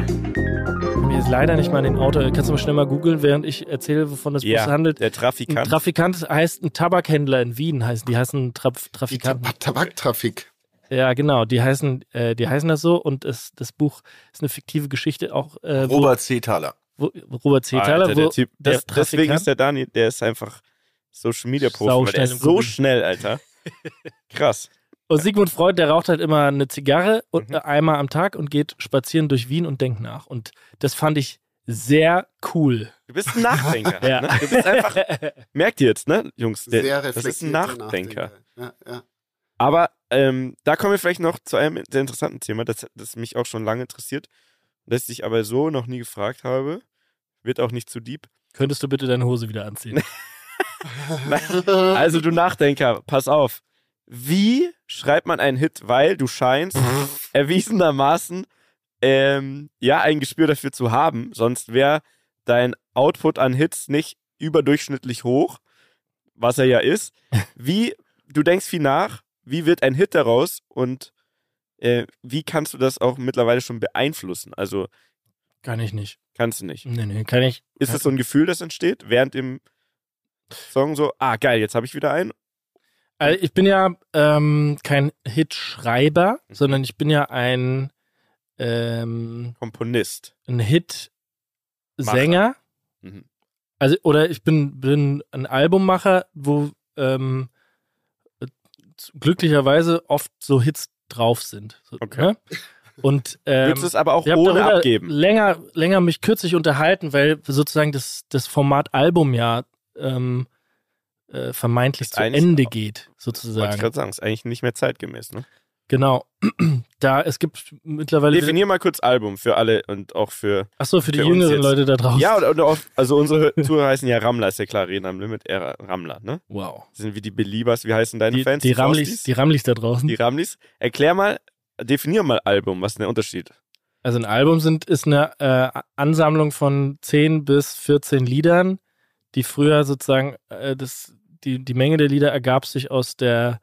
Mir ist leider nicht mal in den Auto. Kannst du mal schnell mal googeln, während ich erzähle, wovon das ja, Buch handelt? Der Trafikant. Ein Trafikant heißt ein Tabakhändler in Wien, heißen die heißen Tra Trafikanten. Die Tabaktrafik. Ja, genau, die heißen, äh, die heißen das so und es, das Buch ist eine fiktive Geschichte auch. Äh, Robert C. Thaler. Wo, Robert C. Thaler. Alter, der typ, das, der deswegen ist der Dani, der ist einfach Social Media Profi, der ist so schnell, Alter. Krass. Und Sigmund Freud, der raucht halt immer eine Zigarre und, mhm. einmal am Tag und geht spazieren durch Wien und denkt nach. Und das fand ich sehr cool. Du bist ein Nachdenker. ja. ne? Du bist einfach, merkt ihr jetzt, ne, Jungs? Der, sehr das ist ein Nachdenker. Ja, ja. Aber ähm, da kommen wir vielleicht noch zu einem sehr interessanten Thema, das, das mich auch schon lange interessiert, das ich aber so noch nie gefragt habe. Wird auch nicht zu deep. Könntest du bitte deine Hose wieder anziehen? also du Nachdenker, pass auf wie schreibt man einen Hit, weil du scheinst erwiesenermaßen ähm, ja ein Gespür dafür zu haben, sonst wäre dein Output an Hits nicht überdurchschnittlich hoch, was er ja ist. Wie, du denkst viel nach, wie wird ein Hit daraus und äh, wie kannst du das auch mittlerweile schon beeinflussen? Also kann ich nicht. Kannst du nicht. Nee, nee, kann ich. Ist das so ein Gefühl, das entsteht, während im Song so, ah geil, jetzt habe ich wieder einen? Also ich bin ja ähm, kein Hitschreiber, mhm. sondern ich bin ja ein ähm, Komponist. Ein Hit-Sänger. Mhm. Also, oder ich bin, bin ein Albummacher, wo ähm, glücklicherweise oft so Hits drauf sind. So, okay. Ne? Und ähm, Würdest du es aber auch ohne abgeben? Länger, länger mich kürzlich unterhalten, weil sozusagen das, das Format Album ja ähm, äh, vermeintlich zu Ende geht, sozusagen. Wollte ich gerade sagen, ist eigentlich nicht mehr zeitgemäß, ne? Genau. Da, es gibt mittlerweile. Definier mal kurz Album für alle und auch für. Achso, für die für jüngeren Leute da draußen. Ja, und, auch, also unsere Zuhörer heißen ja Rammler, ist ja klar, reden am Limit, eher Rammler, ne? Wow. Das sind wie die Beliebers, wie heißen deine die, Fans? Die, die Ramlis, die Ramlis da draußen. Die Ramlis. Erklär mal, definier mal Album, was ist der Unterschied? Also ein Album sind, ist eine äh, Ansammlung von 10 bis 14 Liedern, die früher sozusagen, äh, das, die, die Menge der Lieder ergab sich aus der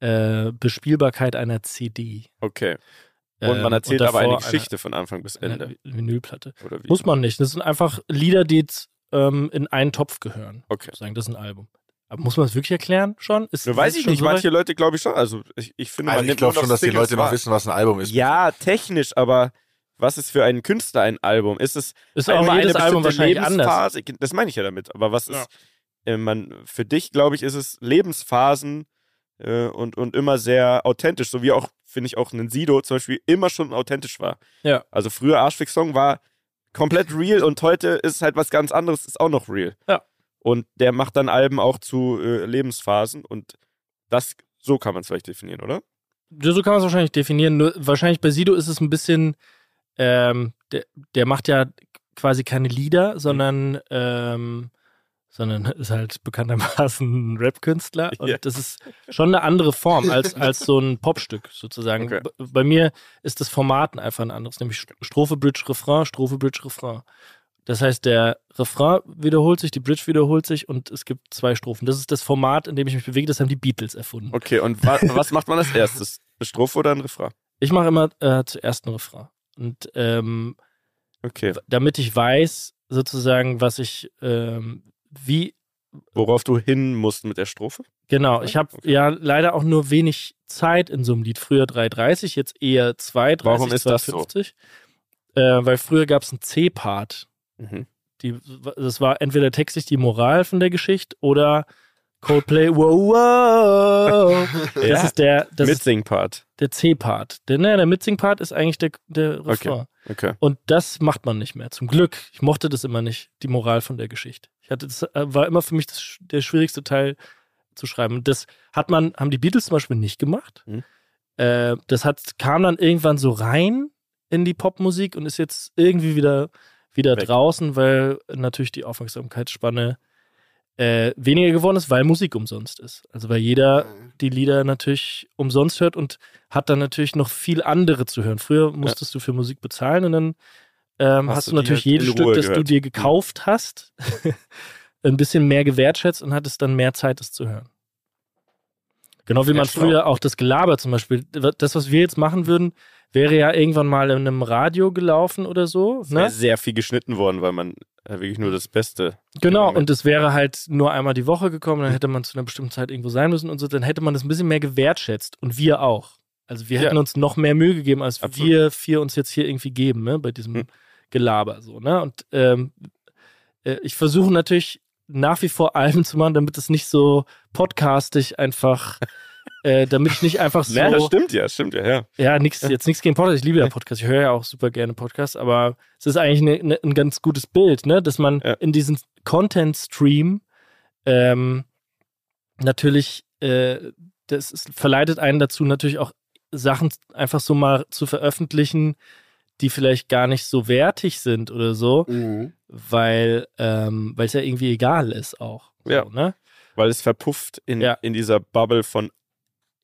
äh, Bespielbarkeit einer CD. Okay. Und man ähm, erzählt und aber eine Geschichte eine, von Anfang bis Ende. Eine Vinylplatte. Muss man nicht. Das sind einfach Lieder, die jetzt ähm, in einen Topf gehören. Okay. Sagen, das ist ein Album. Aber muss man es wirklich erklären schon? Ist, Nur weiß ich nicht. So Manche Leute glaube ich schon. Also ich, ich finde, also ich glaube schon, dass die Leute noch wissen, was ein Album ist. Ja, technisch, aber was ist für einen Künstler ein Album? Ist es ist auch jedes eine Album wahrscheinlich anders. Das meine ich ja damit. Aber was ist, ja. Äh, man, für dich, glaube ich, ist es Lebensphasen äh, und, und immer sehr authentisch, so wie auch, finde ich, auch ein Sido zum Beispiel immer schon authentisch war. Ja. Also früher Arschfix-Song war komplett real und heute ist halt was ganz anderes, ist auch noch real. Ja. Und der macht dann Alben auch zu äh, Lebensphasen und das, so kann man es vielleicht definieren, oder? Ja, so kann man es wahrscheinlich definieren. Nur, wahrscheinlich bei Sido ist es ein bisschen, ähm, der, der macht ja quasi keine Lieder, sondern ähm, sondern ist halt bekanntermaßen ein Rap-Künstler. Und yeah. das ist schon eine andere Form als, als so ein Popstück sozusagen. Okay. Bei mir ist das Format einfach ein anderes, nämlich Strophe, Bridge, Refrain, Strophe, Bridge, Refrain. Das heißt, der Refrain wiederholt sich, die Bridge wiederholt sich und es gibt zwei Strophen. Das ist das Format, in dem ich mich bewege. Das haben die Beatles erfunden. Okay, und wa was macht man als erstes? Eine Strophe oder ein Refrain? Ich mache immer äh, zuerst ein Refrain. Und ähm, okay. damit ich weiß, sozusagen, was ich, ähm, wie. Worauf du hin musst mit der Strophe? Genau, ich habe okay. ja leider auch nur wenig Zeit in so einem Lied. Früher 3,30, jetzt eher 2,30. Warum ist 250. das so? Äh, weil früher gab es einen C-Part. Mhm. das war entweder textlich die Moral von der Geschichte oder Coldplay, wow, wow. Das ja, ist der Mitsing-Part. Der C-Part. Der, ne, der Mitsing-Part ist eigentlich der, der Refrain. Okay. okay. Und das macht man nicht mehr. Zum Glück. Ich mochte das immer nicht, die Moral von der Geschichte. Ich hatte, das äh, war immer für mich das, der schwierigste Teil zu schreiben. Das hat man, haben die Beatles zum Beispiel nicht gemacht. Mhm. Äh, das hat, kam dann irgendwann so rein in die Popmusik und ist jetzt irgendwie wieder, wieder draußen, weil natürlich die Aufmerksamkeitsspanne äh, weniger geworden ist, weil Musik umsonst ist. Also weil jeder mhm. die Lieder natürlich umsonst hört und hat dann natürlich noch viel andere zu hören. Früher musstest ja. du für Musik bezahlen und dann ähm, hast, hast, du natürlich halt jedes Stück, das du dir gekauft mhm. hast, ein bisschen mehr gewertschätzt und hattest dann mehr Zeit, es zu hören. Genau wie man früher auch das Gelaber zum Beispiel, das, was wir jetzt machen würden, wäre ja irgendwann mal in einem Radio gelaufen oder so. Es ne? sehr viel geschnitten worden, weil man äh, wirklich nur das Beste. Genau, und es wäre halt nur einmal die Woche gekommen, dann hätte man zu einer bestimmten Zeit irgendwo sein müssen und so, dann hätte man das ein bisschen mehr gewertschätzt und wir auch. Also wir hätten ja. uns noch mehr Mühe gegeben, als Absolut. wir vier uns jetzt hier irgendwie geben, ne, bei diesem hm. Gelaber so, ne? Und ähm, äh, ich versuche natürlich nach wie vor Alben zu machen, damit es nicht so podcastig einfach äh, damit ich nicht einfach so. Ja, das stimmt ja, stimmt ja, ja. Ja, nix, jetzt nichts gegen Podcast. Ich liebe ja Podcasts. Ich höre ja auch super gerne Podcasts, aber es ist eigentlich ne, ne, ein ganz gutes Bild, ne, dass man ja. in diesem Content-Stream ähm, natürlich, äh, das ist, verleitet einen dazu, natürlich auch Sachen einfach so mal zu veröffentlichen, die vielleicht gar nicht so wertig sind oder so, mhm. weil ähm, es ja irgendwie egal ist auch. Ja. So, ne? Weil es verpufft in, ja. in dieser Bubble von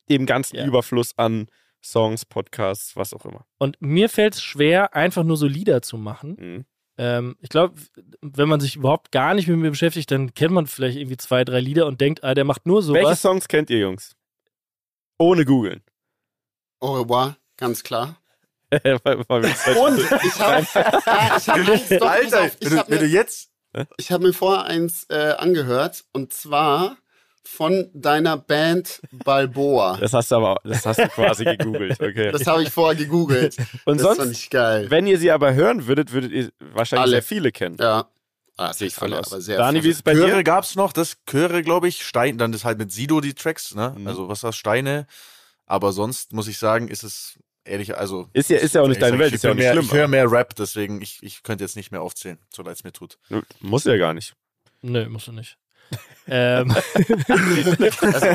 dem ganzen ja. Überfluss an Songs, Podcasts, was auch immer. Und mir fällt es schwer, einfach nur so Lieder zu machen. Mhm. Ähm, ich glaube, wenn man sich überhaupt gar nicht mit mir beschäftigt, dann kennt man vielleicht irgendwie zwei, drei Lieder und denkt, ah, der macht nur sowas. Welche Songs kennt ihr, Jungs? Ohne googeln. Au revoir, ganz klar. Und ich habe hab Alter, ich wenn, du, jetzt ich habe mir vorher eins äh, angehört und zwar von deiner Band Balboa. Das hast du aber, das hast du quasi gegoogelt, okay. Das habe ich vorher gegoogelt. Und das sonst, fand ich geil. wenn ihr sie aber hören würdet, würdet ihr wahrscheinlich Alle. sehr viele kennen. Ja. Ah, sehe ich voll aus. Aber sehr Dani, wie ist es bei Chöre gab es noch, das Chöre, glaube ich, Stein, dann ist halt mit Sido die Tracks, ne? Mhm. Also was war Steine? Aber sonst muss ich sagen, ist es ehrlich, also. Ist ja, ist ja auch nicht deine Welt, ist ja auch nicht mehr, schlimm. Ich höre mehr Rap, deswegen, ich, ich könnte jetzt nicht mehr aufzählen, so leid es mir tut. Muss ja gar nicht. Nö, musst du nicht. ähm. also.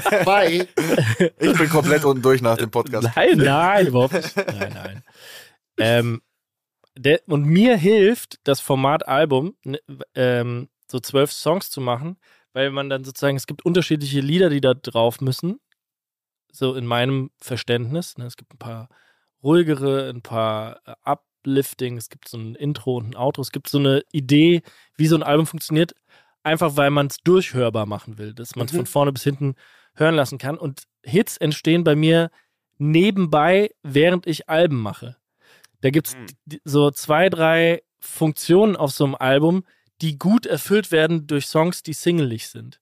Ich bin komplett unten durch nach dem Podcast. Nein, nein, überhaupt nicht. Nein, nein. Ähm, der, und mir hilft das Format Album, ähm, so zwölf Songs zu machen, weil man dann sozusagen, es gibt unterschiedliche Lieder, die da drauf müssen. So in meinem Verständnis. Ne? Es gibt ein paar ruhigere, ein paar äh, Uplifting, es gibt so ein Intro und ein Outro, es gibt so eine Idee, wie so ein Album funktioniert, einfach weil man es durchhörbar machen will, dass man es mhm. von vorne bis hinten hören lassen kann. Und Hits entstehen bei mir nebenbei, während ich Alben mache. Da gibt es mhm. so zwei, drei Funktionen auf so einem Album, die gut erfüllt werden durch Songs, die singelig sind.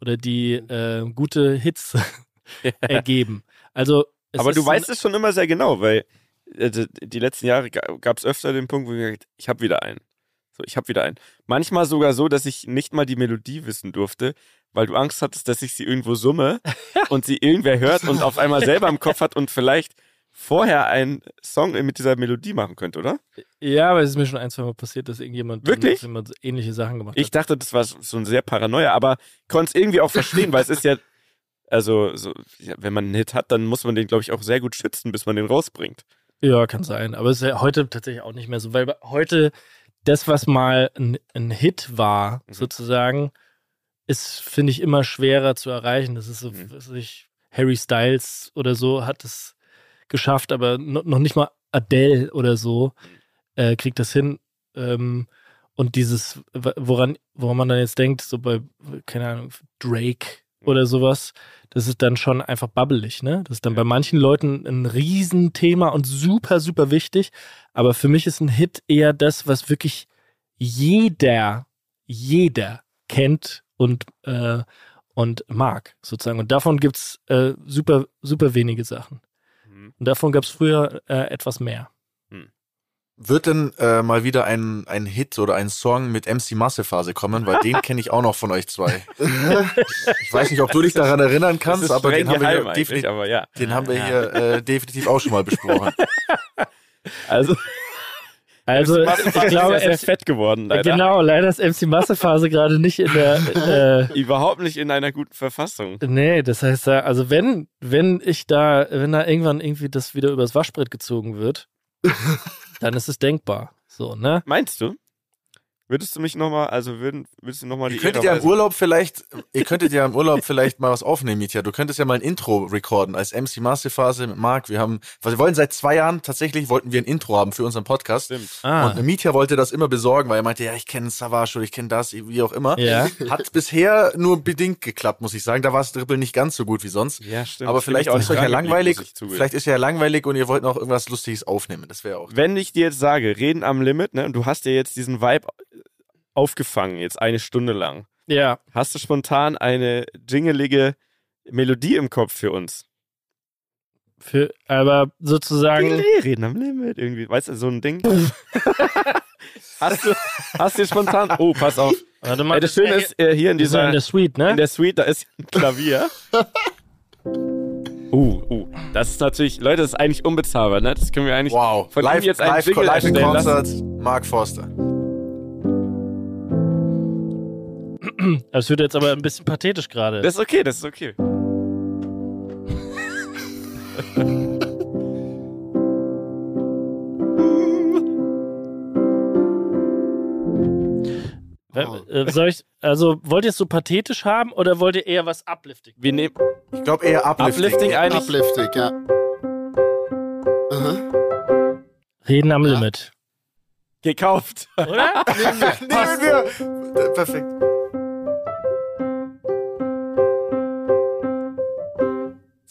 Oder die mhm. äh, gute Hits ergeben. Also aber du weißt es schon immer sehr genau, weil äh, die letzten Jahre gab es öfter den Punkt, wo ich gesagt ich habe wieder einen. So, ich habe wieder einen. Manchmal sogar so, dass ich nicht mal die Melodie wissen durfte, weil du Angst hattest, dass ich sie irgendwo summe und sie irgendwer hört und auf einmal selber im Kopf hat und vielleicht vorher einen Song mit dieser Melodie machen könnte, oder? Ja, aber es ist mir schon ein, zwei Mal passiert, dass irgendjemand, Wirklich? jemand ähnliche Sachen gemacht hat. Ich dachte, das war so ein sehr Paranoia, aber konnte es irgendwie auch verstehen, weil es ist ja also, so, ja, wenn man einen Hit hat, dann muss man den, glaube ich, auch sehr gut schützen, bis man den rausbringt. Ja, kann sein. Aber es ist ja heute tatsächlich auch nicht mehr so, weil heute das, was mal ein, ein Hit war, mhm. sozusagen, ist, finde ich, immer schwerer zu erreichen. Das ist so, mhm. ich, Harry Styles oder so hat es geschafft, aber noch nicht mal Adele oder so äh, kriegt das hin. Ähm, und dieses, woran, woran man dann jetzt denkt, so bei, keine Ahnung, Drake oder sowas, das ist dann schon einfach babbelig, ne? Das ist dann bei manchen Leuten ein Riesenthema und super, super wichtig. Aber für mich ist ein Hit eher das, was wirklich jeder, jeder kennt und, äh, und mag, sozusagen. Und davon gibt's äh, super, super wenige Sachen. Mhm. Und davon gab es früher äh, etwas mehr. Wird denn äh, mal wieder ein, ein Hit oder ein Song mit MC Massephase kommen? Weil den kenne ich auch noch von euch zwei. ich weiß nicht, ob du dich daran erinnern kannst, aber den haben wir hier, definitiv, aber ja. den haben wir ja. hier äh, definitiv auch schon mal besprochen. Also, also ich glaube, er ist fett geworden. Leider. Genau, leider ist MC Massephase gerade nicht in der äh, überhaupt nicht in einer guten Verfassung. Nee, das heißt, also wenn wenn ich da, wenn da irgendwann irgendwie das wieder übers Waschbrett gezogen wird, dann ist es denkbar. So, ne? Meinst du? Würdest du mich nochmal, also würden, würdest du nochmal die. Ihr könntet ja im Urlaub vielleicht, ihr könntet ja im Urlaub vielleicht mal was aufnehmen, Mietja. Du könntest ja mal ein Intro recorden als MC Masterphase mit Marc. Wir haben, wir wollen seit zwei Jahren tatsächlich wollten wir ein Intro haben für unseren Podcast. Stimmt. Ah. Und Mietja wollte das immer besorgen, weil er meinte, ja, ich kenne Savage oder ich kenne das, wie auch immer. Ja. Hat bisher nur bedingt geklappt, muss ich sagen. Da war es Dribbel nicht ganz so gut wie sonst. Ja, stimmt. Aber vielleicht ist euch ja langweilig. Vielleicht ist ja langweilig und ihr wollt noch irgendwas Lustiges aufnehmen. Das wäre auch. Wenn ich dir jetzt sage, reden am Limit, ne, und du hast dir jetzt diesen Vibe aufgefangen, jetzt eine Stunde lang. Ja. Hast du spontan eine jingelige Melodie im Kopf für uns? Für, aber sozusagen. Reden am Limit irgendwie. Weißt du, so ein Ding. hast du, hast du spontan. Oh, pass auf. Warte mal. Ey, das Schöne ist, äh, hier in dieser. In der Suite, ne? In der Suite, da ist ein Klavier. Uh, uh, das ist natürlich, Leute, das ist eigentlich unbezahlbar, ne? Das können wir eigentlich wow. von live, jetzt einen live, Jingle live erstellen Concert, Mark Forster. Das wird jetzt aber ein bisschen pathetisch gerade. Das ist okay, das ist okay. Äh, soll ich, also wollt ihr es so pathetisch haben oder wollt ihr eher was uplifting? Wir nehmen. Ich glaube eher uplifting. Uplifting eigentlich. Uplifting, ja. Aha. Reden am ja. Limit. Gekauft. Oder? Nehmen wir. Nehmen wir. Perfekt.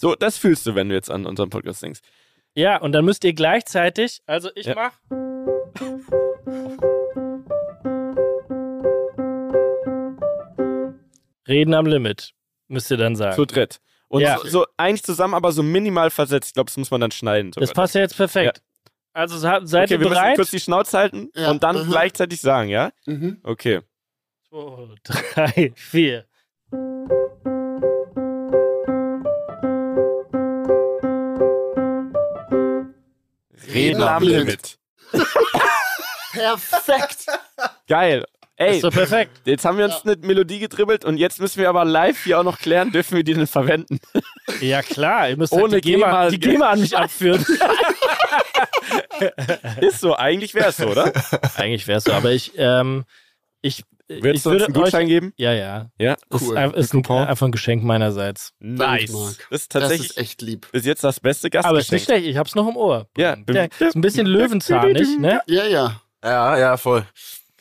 So, das fühlst du, wenn du jetzt an unseren Podcast denkst. Ja, und dann müsst ihr gleichzeitig, also ich ja. mach. Reden am Limit, müsst ihr dann sagen. Zu dritt. Und ja. so, so, eigentlich zusammen, aber so minimal versetzt. Ich glaube, das muss man dann schneiden. Sogar. Das passt ja jetzt perfekt. Ja. Also seid okay, ihr bereit? Wir müssen kurz die Schnauze halten ja. und dann mhm. gleichzeitig sagen, ja? Mhm. Okay. Zwei, drei, vier. Reden am Limit. Perfekt. Geil. Ey, ist so perfekt. Jetzt haben wir uns ja. eine Melodie gedribbelt und jetzt müssen wir aber live hier auch noch klären, dürfen wir die denn verwenden? Ja, klar. Ihr müsst Ohne halt die, GEMA, die GEMA an mich abführen. ist so. Eigentlich wäre es so, oder? Eigentlich wäre es so. Aber ich, ähm, ich Würdest du uns einen Gutschein euch, geben? Ja, ja. Ja, cool. Ist, ist ein, einfach ein Geschenk meinerseits. Nice. Das ist tatsächlich das ist echt lieb. Bis jetzt das beste Gastgeschenk. Aber ist nicht schlecht, ich hab's noch im Ohr. Ja. ja ist ein bisschen löwenzahnig, ne? Ja, ja. Ja, ja, voll.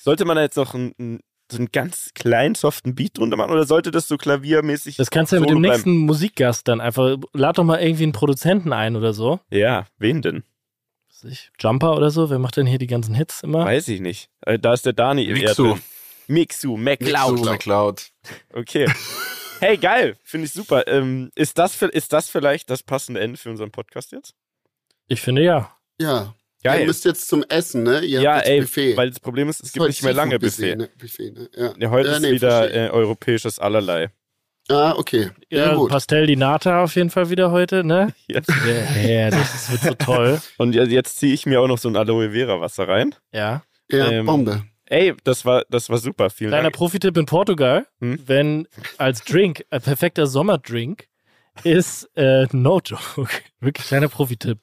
Sollte man da jetzt noch einen, so einen ganz kleinen, soften Beat drunter machen oder sollte das so klaviermäßig Das kannst du ja mit dem nächsten bleiben? Musikgast dann einfach, lad doch mal irgendwie einen Produzenten ein oder so. Ja, wen denn? Jumper oder so? Wer macht denn hier die ganzen Hits immer? Weiß ich nicht. Äh, da ist der Dani eher drin. Mixu, MacLeod. Mixu, MacLeod. Okay. Hey, geil. Finde ich super. Ähm, ist, das, ist das vielleicht das passende Ende für unseren Podcast jetzt? Ich finde ja. Ja. Geil. Ihr müsst jetzt zum Essen, ne? Ihr ja, ey, Buffet. weil das Problem ist, es gibt nicht mehr lange Buffet. Ne? Buffet ne? Ja. ja. heute ja, ist nee, wieder äh, europäisches Allerlei. Ah, okay. Ja, gut. Pastel di Nata auf jeden Fall wieder heute, ne? Ja. ja das wird so toll. Und jetzt ziehe ich mir auch noch so ein Aloe Vera Wasser rein. Ja. Ja, ähm, Bombe. Ey, das war, das war super. Vielen Kleiner Dank. Profitipp in Portugal, hm? wenn als Drink, ein perfekter Sommerdrink, ist, äh, no joke, wirklich kleiner Profitipp,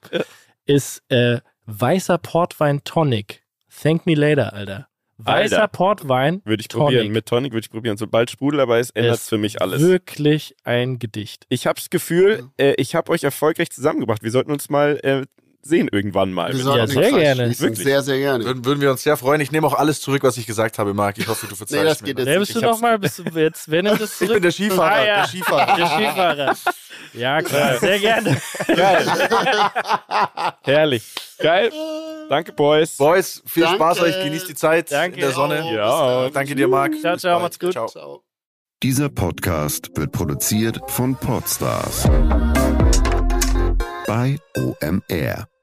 ist äh, weißer Portwein Tonic. Thank me later, Alter. Weißer Alter. Portwein. Würde ich Tonic. probieren. Mit Tonic würde ich probieren. Sobald Sprudel dabei ist, ändert es für mich alles. Wirklich ein Gedicht. Ich habe das Gefühl, äh, ich habe euch erfolgreich zusammengebracht. Wir sollten uns mal äh, sehen irgendwann mal. Ja, sehr gerne. Wirklich. Sehr, sehr gerne. Würden, würden wir uns sehr freuen. Ich nehme auch alles zurück, was ich gesagt habe, Marc. Ich hoffe, du verzeihst nee, das geht mir. Wer bist du nochmal? Bist du jetzt? Wer nimmt das zurück? Ich bin der Skifahrer. Ah, ja. Der Skifahrer. Der Skifahrer. Ja, klar. Sehr gerne. Geil. Herrlich. Geil. Danke, Boys. Boys, viel Danke. Spaß euch. Genießt die Zeit Danke. in der Sonne. Ja. Danke dir, Marc. Ciao, ciao. Macht's gut. Ciao. Dieser Podcast wird produziert von Podstars bei OMR.